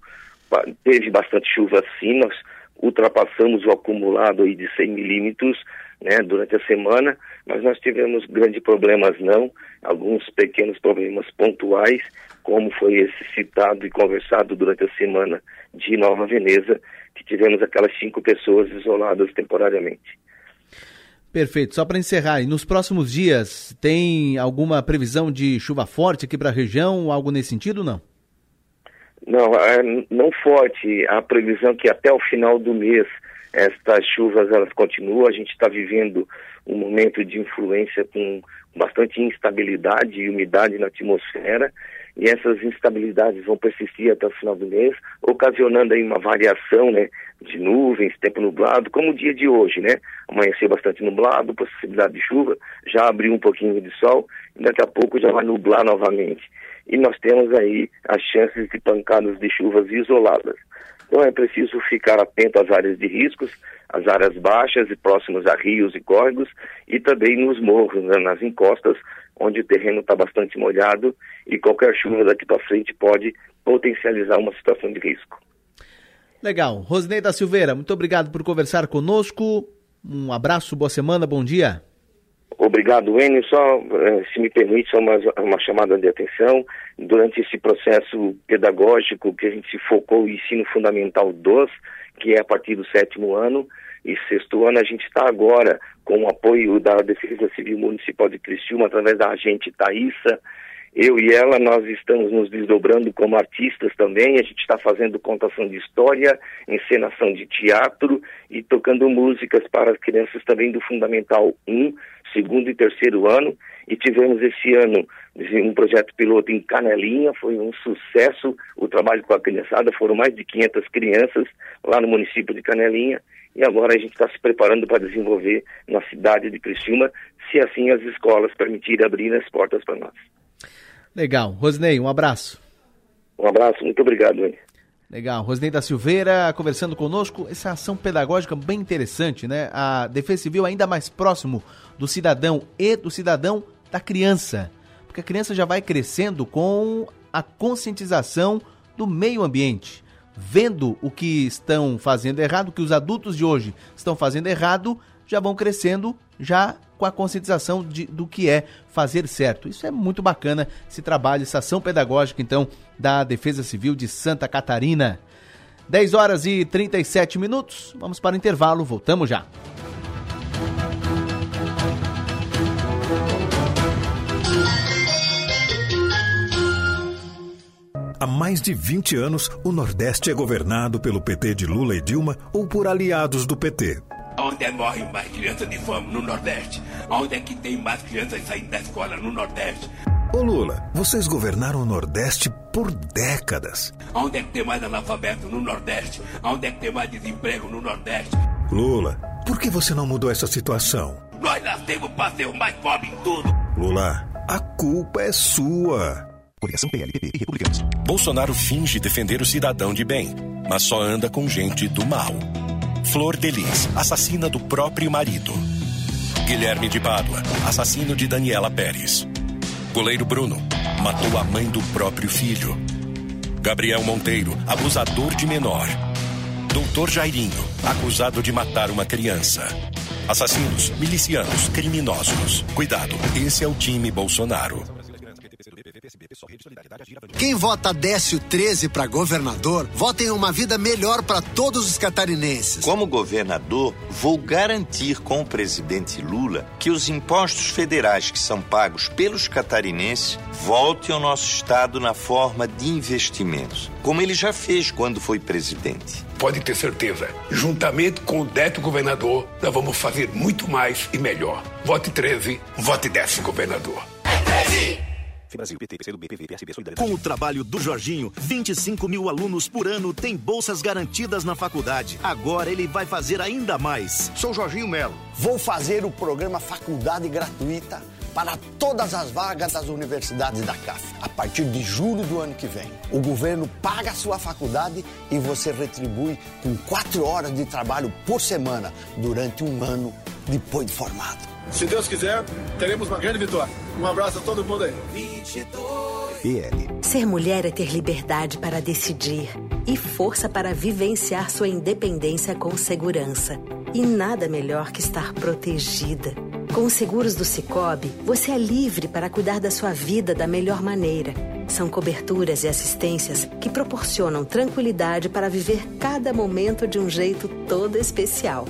teve bastante chuva sim, nós ultrapassamos o acumulado aí de 100 milímetros né, durante a semana, mas nós tivemos grandes problemas não, alguns pequenos problemas pontuais, como foi esse citado e conversado durante a semana de Nova Veneza, que tivemos aquelas cinco pessoas isoladas temporariamente. Perfeito. Só para encerrar, e nos próximos dias tem alguma previsão de chuva forte aqui para a região, algo nesse sentido, não? Não, é, não forte. A previsão que até o final do mês estas chuvas elas continuam. A gente está vivendo um momento de influência com bastante instabilidade e umidade na atmosfera e essas instabilidades vão persistir até o final do mês, ocasionando aí uma variação, né, de nuvens, tempo nublado, como o dia de hoje, né? Amanhecer bastante nublado, possibilidade de chuva, já abriu um pouquinho de sol e daqui a pouco já vai nublar novamente e nós temos aí as chances de pancadas de chuvas isoladas. Então é preciso ficar atento às áreas de riscos, às áreas baixas e próximas a rios e córregos e também nos morros, né, nas encostas, onde o terreno está bastante molhado e qualquer chuva daqui para frente pode potencializar uma situação de risco. Legal. Rosnei da Silveira, muito obrigado por conversar conosco. Um abraço, boa semana, bom dia. Obrigado, Enio. Só, eh, se me permite, só uma, uma chamada de atenção. Durante esse processo pedagógico que a gente focou o ensino fundamental 2, que é a partir do sétimo ano e sexto ano, a gente está agora com o apoio da Defesa Civil Municipal de Criciúma, através da agente Thaísa, eu e ela, nós estamos nos desdobrando como artistas também. A gente está fazendo contação de história, encenação de teatro e tocando músicas para as crianças também do Fundamental 1, segundo e terceiro ano. E tivemos esse ano um projeto piloto em Canelinha, foi um sucesso o trabalho com a criançada. Foram mais de 500 crianças lá no município de Canelinha. E agora a gente está se preparando para desenvolver na cidade de Criciúma, se assim as escolas permitirem abrir as portas para nós. Legal. Rosnei, um abraço. Um abraço, muito obrigado. Hein? Legal. Rosnei da Silveira conversando conosco. Essa ação pedagógica bem interessante, né? A Defesa Civil ainda mais próximo do cidadão e do cidadão da criança. Porque a criança já vai crescendo com a conscientização do meio ambiente. Vendo o que estão fazendo errado, o que os adultos de hoje estão fazendo errado, já vão crescendo já com a conscientização de, do que é fazer certo. Isso é muito bacana, esse trabalho, essa ação pedagógica, então, da Defesa Civil de Santa Catarina. 10 horas e 37 minutos, vamos para o intervalo, voltamos já. Há mais de 20 anos, o Nordeste é governado pelo PT de Lula e Dilma ou por aliados do PT. Onde é morrem mais crianças de fome no Nordeste? Onde é que tem mais crianças saindo da escola no Nordeste? Ô Lula, vocês governaram o Nordeste por décadas. Onde é que tem mais analfabeto no Nordeste? Onde é que tem mais desemprego no Nordeste? Lula, por que você não mudou essa situação? Nós nascemos para ser o mais pobre em tudo. Lula, a culpa é sua. Coligação PLPP e Republicanos. Bolsonaro finge defender o cidadão de bem, mas só anda com gente do mal. Flor Delis, assassina do próprio marido. Guilherme de Pádua, assassino de Daniela Pérez. Goleiro Bruno, matou a mãe do próprio filho. Gabriel Monteiro, abusador de menor. Doutor Jairinho, acusado de matar uma criança. Assassinos, milicianos, criminosos. Cuidado, esse é o time Bolsonaro. Quem vota Décio 13 para governador, vota em uma vida melhor para todos os catarinenses. Como governador, vou garantir com o presidente Lula que os impostos federais que são pagos pelos catarinenses voltem ao nosso estado na forma de investimentos, como ele já fez quando foi presidente. Pode ter certeza, juntamente com o Décio governador, nós vamos fazer muito mais e melhor. Vote 13, vote Décio governador. É 13! Brasil, PT, PCdoB, PV, PSB, Solidariedade. Com o trabalho do Jorginho, 25 mil alunos por ano têm bolsas garantidas na faculdade. Agora ele vai fazer ainda mais. Sou Jorginho Melo. Vou fazer o programa Faculdade Gratuita para todas as vagas das universidades da CAF, a partir de julho do ano que vem. O governo paga a sua faculdade e você retribui com quatro horas de trabalho por semana durante um ano depois de formado. Se Deus quiser, teremos uma grande vitória. Um abraço a todo mundo aí. 22. PL. Ser mulher é ter liberdade para decidir e força para vivenciar sua independência com segurança. E nada melhor que estar protegida. Com os seguros do Cicobi, você é livre para cuidar da sua vida da melhor maneira. São coberturas e assistências que proporcionam tranquilidade para viver cada momento de um jeito todo especial.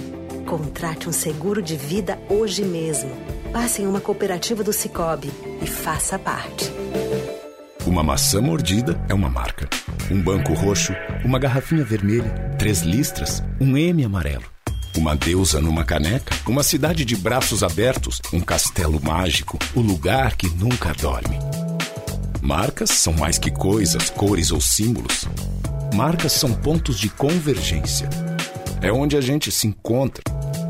Contrate um seguro de vida hoje mesmo. Passe em uma cooperativa do Cicobi e faça parte. Uma maçã mordida é uma marca. Um banco roxo, uma garrafinha vermelha, três listras, um M amarelo. Uma deusa numa caneca, uma cidade de braços abertos, um castelo mágico, o lugar que nunca dorme. Marcas são mais que coisas, cores ou símbolos. Marcas são pontos de convergência. É onde a gente se encontra,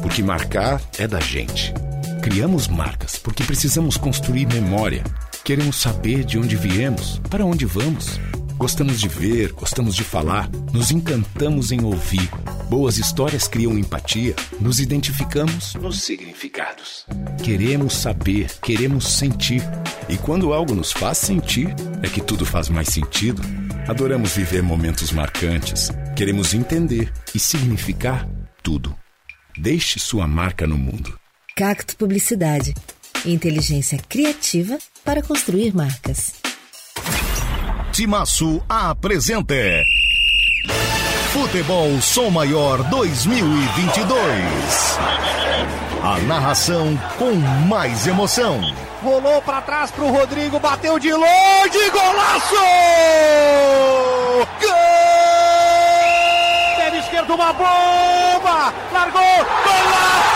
porque marcar é da gente. Criamos marcas porque precisamos construir memória. Queremos saber de onde viemos, para onde vamos. Gostamos de ver, gostamos de falar, nos encantamos em ouvir. Boas histórias criam empatia, nos identificamos nos significados. Queremos saber, queremos sentir. E quando algo nos faz sentir, é que tudo faz mais sentido. Adoramos viver momentos marcantes. Queremos entender e significar tudo. Deixe sua marca no mundo. Cacto Publicidade. Inteligência criativa para construir marcas. Timaço apresenta Futebol Som Maior 2022. A narração com mais emoção. Rolou para trás pro Rodrigo, bateu de longe, golaço! Gol! Esquerdo, uma bomba! Largou, golaço!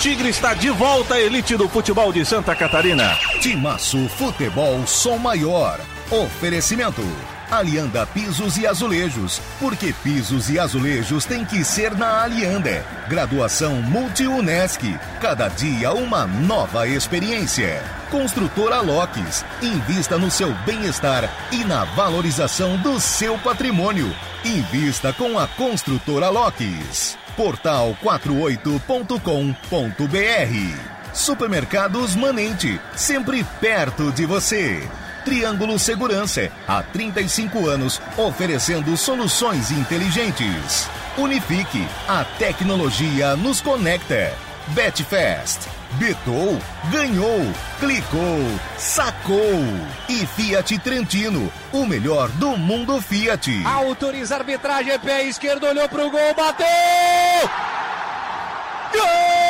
Tigre está de volta à elite do futebol de Santa Catarina. Timaço Futebol Som Maior. Oferecimento. Alianda Pisos e Azulejos. Porque pisos e azulejos tem que ser na Alianda. Graduação Multi-UNESC. Cada dia uma nova experiência. Construtora Locks. Invista no seu bem-estar e na valorização do seu patrimônio. Invista com a Construtora Locks. Portal 48.com.br. Supermercados Manente. Sempre perto de você. Triângulo Segurança, há 35 anos, oferecendo soluções inteligentes. Unifique, a tecnologia nos conecta. Betfast, betou, ganhou, clicou, sacou. E Fiat Trentino, o melhor do mundo Fiat. Autoriza a arbitragem, pé esquerdo, olhou pro gol, bateu! Gol!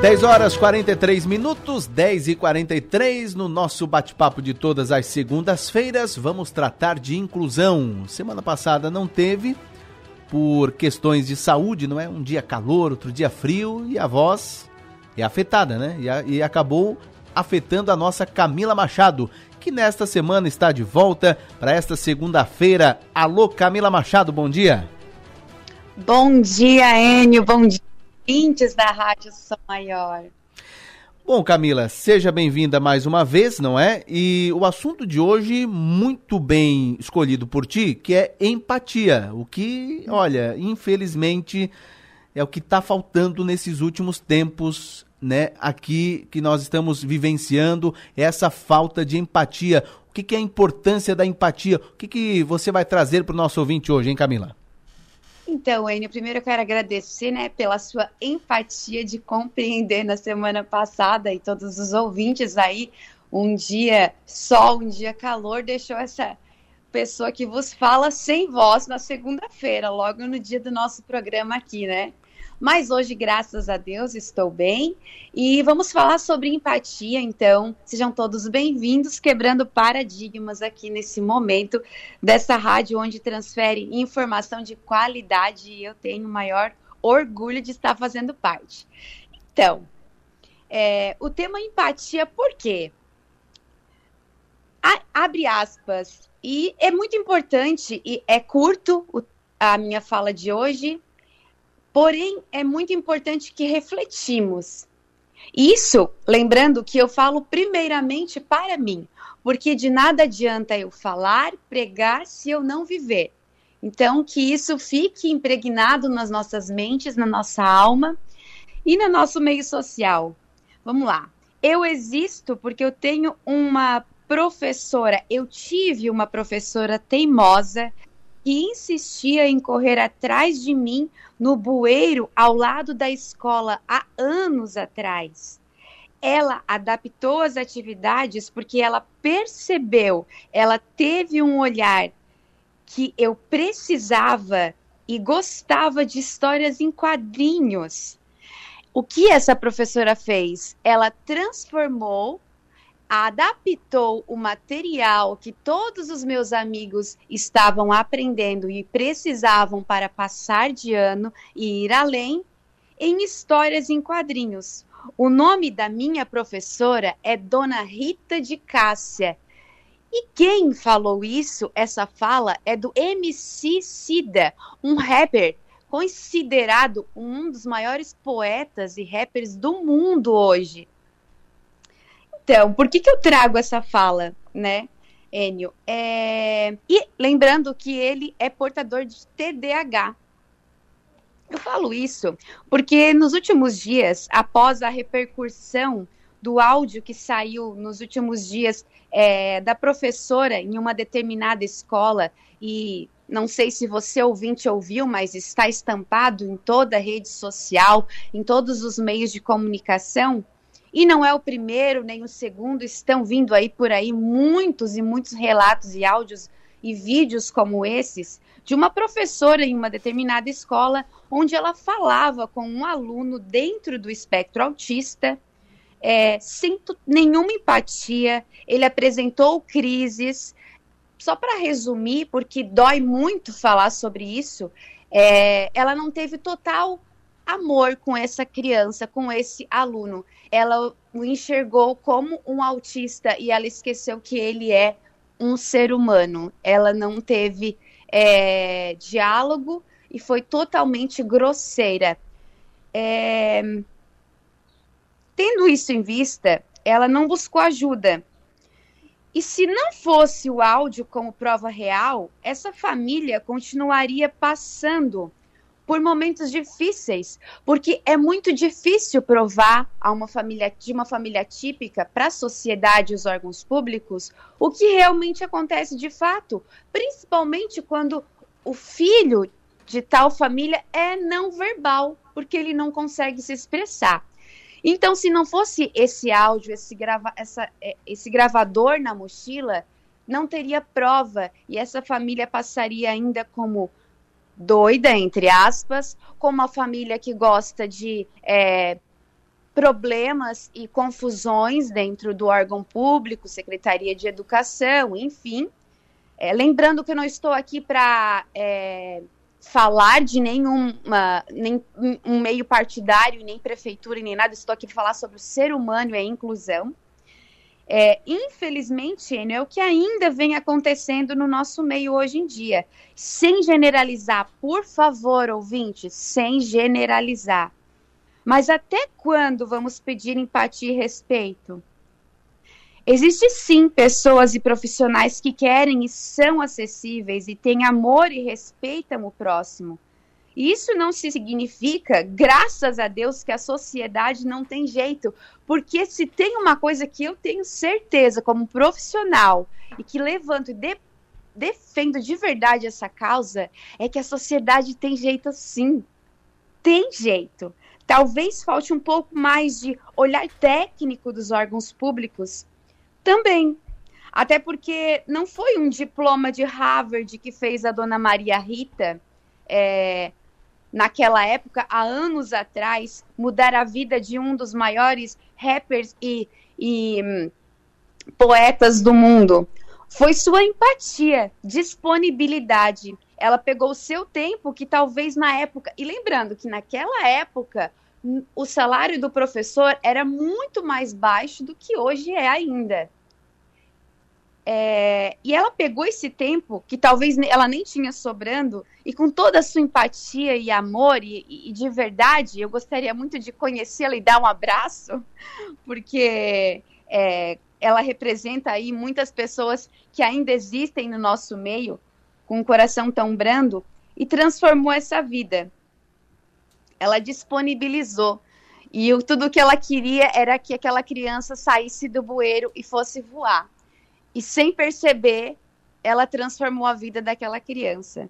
10 horas 43 minutos, 10 e 43 no nosso bate-papo de todas as segundas-feiras. Vamos tratar de inclusão. Semana passada não teve, por questões de saúde, não é? Um dia calor, outro dia frio e a voz é afetada, né? E, a, e acabou afetando a nossa Camila Machado, que nesta semana está de volta para esta segunda-feira. Alô, Camila Machado, bom dia. Bom dia, Enio, bom dia ouvintes da Rádio Som Maior. Bom, Camila, seja bem-vinda mais uma vez, não é? E o assunto de hoje, muito bem escolhido por ti, que é empatia. O que, olha, infelizmente é o que está faltando nesses últimos tempos, né? Aqui que nós estamos vivenciando essa falta de empatia. O que, que é a importância da empatia? O que, que você vai trazer para o nosso ouvinte hoje, hein, Camila? Então, Enio, primeiro eu quero agradecer, né, pela sua empatia de compreender na semana passada e todos os ouvintes aí, um dia sol, um dia calor, deixou essa pessoa que vos fala sem voz na segunda-feira, logo no dia do nosso programa aqui, né? Mas hoje, graças a Deus, estou bem. E vamos falar sobre empatia, então. Sejam todos bem-vindos, quebrando paradigmas aqui nesse momento dessa rádio onde transfere informação de qualidade e eu tenho o maior orgulho de estar fazendo parte. Então, é, o tema empatia, por quê? A, abre aspas. E é muito importante, e é curto o, a minha fala de hoje, Porém, é muito importante que refletimos. Isso, lembrando que eu falo primeiramente para mim, porque de nada adianta eu falar, pregar se eu não viver. Então, que isso fique impregnado nas nossas mentes, na nossa alma e no nosso meio social. Vamos lá. Eu existo porque eu tenho uma professora, eu tive uma professora teimosa que insistia em correr atrás de mim no bueiro ao lado da escola há anos atrás. Ela adaptou as atividades porque ela percebeu, ela teve um olhar que eu precisava e gostava de histórias em quadrinhos. O que essa professora fez? Ela transformou adaptou o material que todos os meus amigos estavam aprendendo e precisavam para passar de ano e ir além em histórias em quadrinhos. O nome da minha professora é Dona Rita de Cássia. E quem falou isso, essa fala, é do MC Cida, um rapper considerado um dos maiores poetas e rappers do mundo hoje. Então, por que, que eu trago essa fala, né, Enio? É... E lembrando que ele é portador de TDAH. Eu falo isso porque nos últimos dias, após a repercussão do áudio que saiu nos últimos dias é, da professora em uma determinada escola, e não sei se você ouvinte ouviu, mas está estampado em toda a rede social, em todos os meios de comunicação. E não é o primeiro nem o segundo, estão vindo aí por aí muitos e muitos relatos e áudios e vídeos como esses de uma professora em uma determinada escola onde ela falava com um aluno dentro do espectro autista é, sem nenhuma empatia, ele apresentou crises. Só para resumir, porque dói muito falar sobre isso, é, ela não teve total amor com essa criança, com esse aluno. Ela o enxergou como um autista e ela esqueceu que ele é um ser humano. Ela não teve é, diálogo e foi totalmente grosseira. É, tendo isso em vista, ela não buscou ajuda. E se não fosse o áudio como prova real, essa família continuaria passando por momentos difíceis, porque é muito difícil provar a uma família de uma família típica para a sociedade e os órgãos públicos o que realmente acontece de fato, principalmente quando o filho de tal família é não verbal, porque ele não consegue se expressar. Então, se não fosse esse áudio, esse, grava essa, é, esse gravador na mochila, não teria prova e essa família passaria ainda como doida, entre aspas, como uma família que gosta de é, problemas e confusões dentro do órgão público, Secretaria de Educação, enfim. É, lembrando que eu não estou aqui para é, falar de nenhuma, nem um meio partidário, nem prefeitura, nem nada. Estou aqui para falar sobre o ser humano e a inclusão. É, infelizmente, é o que ainda vem acontecendo no nosso meio hoje em dia. Sem generalizar, por favor, ouvintes, sem generalizar. Mas até quando vamos pedir empatia e respeito? Existem sim pessoas e profissionais que querem e são acessíveis e têm amor e respeitam o próximo. Isso não significa, graças a Deus, que a sociedade não tem jeito. Porque se tem uma coisa que eu tenho certeza, como profissional, e que levanto e de, defendo de verdade essa causa, é que a sociedade tem jeito sim. Tem jeito. Talvez falte um pouco mais de olhar técnico dos órgãos públicos também. Até porque não foi um diploma de Harvard que fez a dona Maria Rita, é, naquela época, há anos atrás, mudar a vida de um dos maiores rappers e, e hum, poetas do mundo. Foi sua empatia, disponibilidade. Ela pegou o seu tempo, que talvez na época. E lembrando que naquela época o salário do professor era muito mais baixo do que hoje é ainda. É, e ela pegou esse tempo, que talvez ela nem tinha sobrando, e com toda a sua empatia e amor, e, e de verdade, eu gostaria muito de conhecê-la e dar um abraço, porque é, ela representa aí muitas pessoas que ainda existem no nosso meio, com um coração tão brando, e transformou essa vida ela disponibilizou. E o, tudo que ela queria era que aquela criança saísse do bueiro e fosse voar. E sem perceber, ela transformou a vida daquela criança.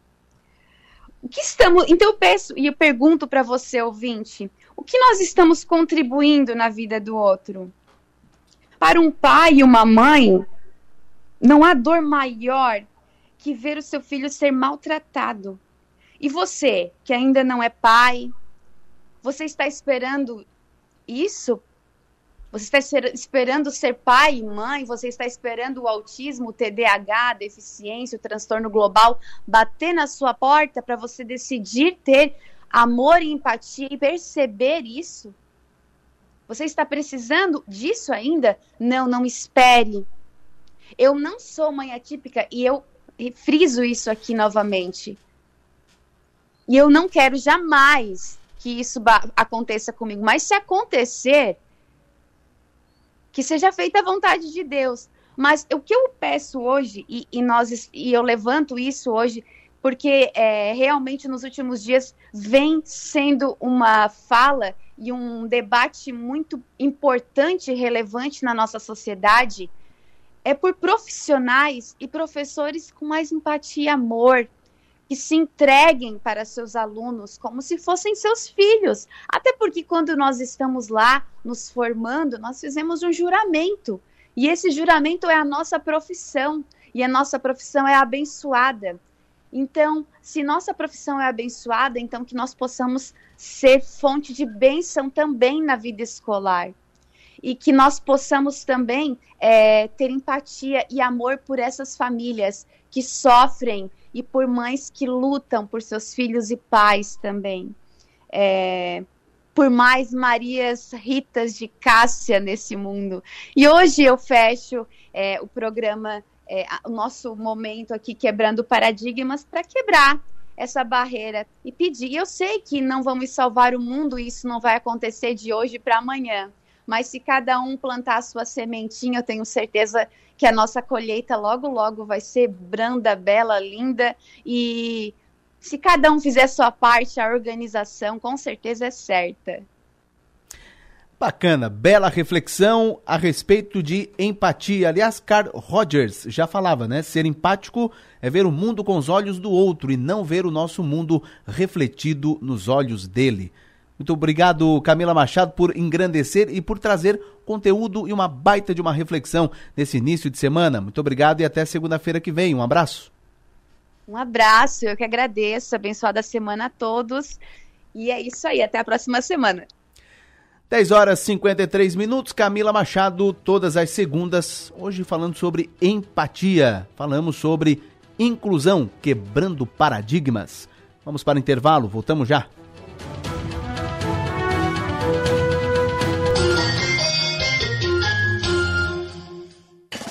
O que estamos. Então eu peço e eu pergunto para você, ouvinte, o que nós estamos contribuindo na vida do outro? Para um pai e uma mãe, não há dor maior que ver o seu filho ser maltratado. E você, que ainda não é pai, você está esperando isso? Você está esperando ser pai e mãe? Você está esperando o autismo, o TDAH, a deficiência, o transtorno global bater na sua porta para você decidir ter amor e empatia e perceber isso? Você está precisando disso ainda? Não, não espere. Eu não sou mãe atípica e eu friso isso aqui novamente. E eu não quero jamais que isso aconteça comigo, mas se acontecer, que seja feita a vontade de Deus. Mas o que eu peço hoje, e, e nós, e eu levanto isso hoje, porque é, realmente nos últimos dias vem sendo uma fala e um debate muito importante e relevante na nossa sociedade, é por profissionais e professores com mais empatia e amor, que se entreguem para seus alunos como se fossem seus filhos. Até porque quando nós estamos lá nos formando, nós fizemos um juramento. E esse juramento é a nossa profissão. E a nossa profissão é abençoada. Então, se nossa profissão é abençoada, então que nós possamos ser fonte de bênção também na vida escolar. e que nós possamos também é, ter empatia e amor por essas famílias que sofrem e por mães que lutam por seus filhos e pais também. É, por mais Marias Ritas de Cássia nesse mundo. E hoje eu fecho é, o programa, é, o nosso momento aqui quebrando paradigmas para quebrar essa barreira e pedir. Eu sei que não vamos salvar o mundo, isso não vai acontecer de hoje para amanhã, mas se cada um plantar a sua sementinha, eu tenho certeza que a nossa colheita logo, logo vai ser branda, bela, linda e se cada um fizer sua parte, a organização com certeza é certa. Bacana, bela reflexão a respeito de empatia. Aliás, Carl Rogers já falava, né? Ser empático é ver o mundo com os olhos do outro e não ver o nosso mundo refletido nos olhos dele. Muito obrigado, Camila Machado, por engrandecer e por trazer conteúdo e uma baita de uma reflexão nesse início de semana. Muito obrigado e até segunda-feira que vem. Um abraço. Um abraço, eu que agradeço. Abençoada semana a todos. E é isso aí, até a próxima semana. 10 horas e 53 minutos, Camila Machado, todas as segundas, hoje falando sobre empatia. Falamos sobre inclusão, quebrando paradigmas. Vamos para o intervalo, voltamos já.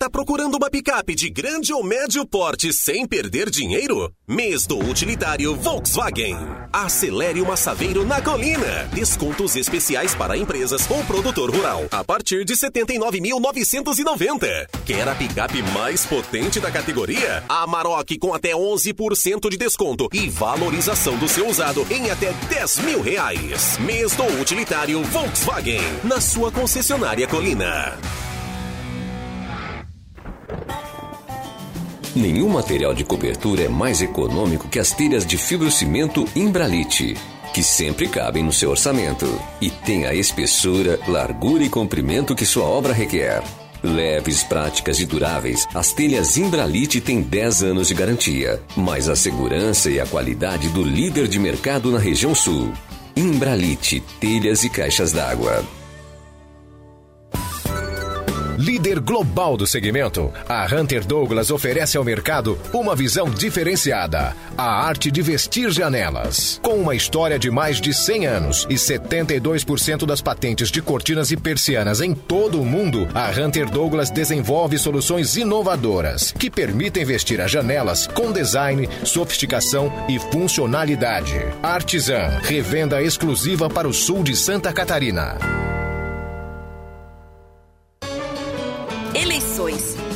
Tá procurando uma picape de grande ou médio porte sem perder dinheiro? Mês do utilitário Volkswagen. Acelere uma Saveiro na colina. Descontos especiais para empresas ou produtor rural a partir de 79.990. Quer a picape mais potente da categoria? A Maroc com até 11% de desconto e valorização do seu usado em até 10 mil reais. Mês do utilitário Volkswagen. Na sua concessionária Colina. Nenhum material de cobertura é mais econômico que as telhas de fibrocimento Imbralite, que sempre cabem no seu orçamento e tem a espessura, largura e comprimento que sua obra requer. Leves, práticas e duráveis, as telhas Imbralite têm 10 anos de garantia, mais a segurança e a qualidade do líder de mercado na região sul. Imbralite, telhas e caixas d'água. Líder global do segmento, a Hunter Douglas oferece ao mercado uma visão diferenciada: a arte de vestir janelas. Com uma história de mais de 100 anos e 72% das patentes de cortinas e persianas em todo o mundo, a Hunter Douglas desenvolve soluções inovadoras que permitem vestir as janelas com design, sofisticação e funcionalidade. Artisan, revenda exclusiva para o sul de Santa Catarina.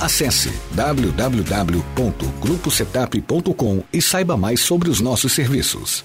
Acesse www.gruposetup.com e saiba mais sobre os nossos serviços.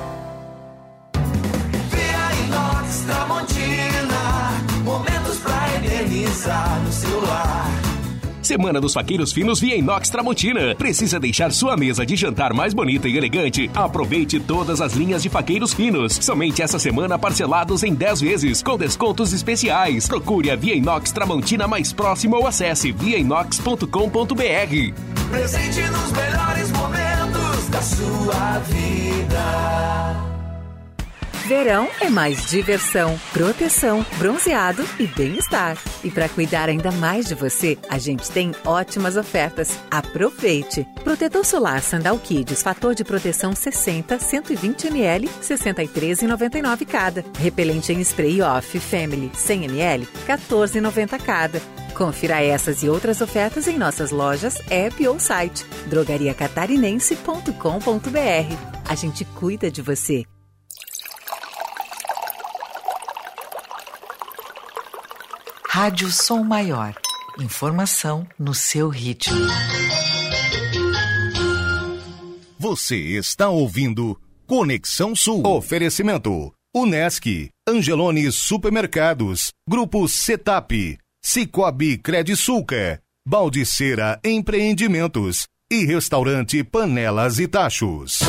Semana dos Faqueiros Finos via Inox Tramontina. Precisa deixar sua mesa de jantar mais bonita e elegante? Aproveite todas as linhas de faqueiros finos. Somente essa semana parcelados em 10 vezes, com descontos especiais. Procure a Via Inox Tramontina mais próxima ou acesse viainox.com.br. Presente nos melhores momentos da sua vida. Verão é mais diversão, proteção, bronzeado e bem-estar. E para cuidar ainda mais de você, a gente tem ótimas ofertas. Aproveite! Protetor solar Sandal Kids, fator de proteção 60, 120 ml, 63,99 cada. Repelente em spray off Family 100 ml, 14,90 cada. Confira essas e outras ofertas em nossas lojas, app ou site drogariacatarinense.com.br. A gente cuida de você. Rádio Som Maior. Informação no seu ritmo. Você está ouvindo Conexão Sul. Oferecimento: Unesc, Angelone Supermercados, Grupo Setap, Cicobi Credisulca, Baldiceira Empreendimentos e Restaurante Panelas e Tachos.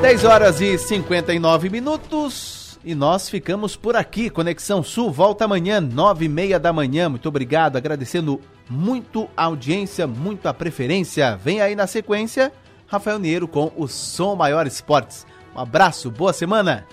10 horas e 59 minutos. E nós ficamos por aqui. Conexão Sul volta amanhã, nove e meia da manhã. Muito obrigado, agradecendo muito a audiência, muito a preferência. Vem aí na sequência, Rafael Niero com o Som Maior Esportes. Um abraço, boa semana!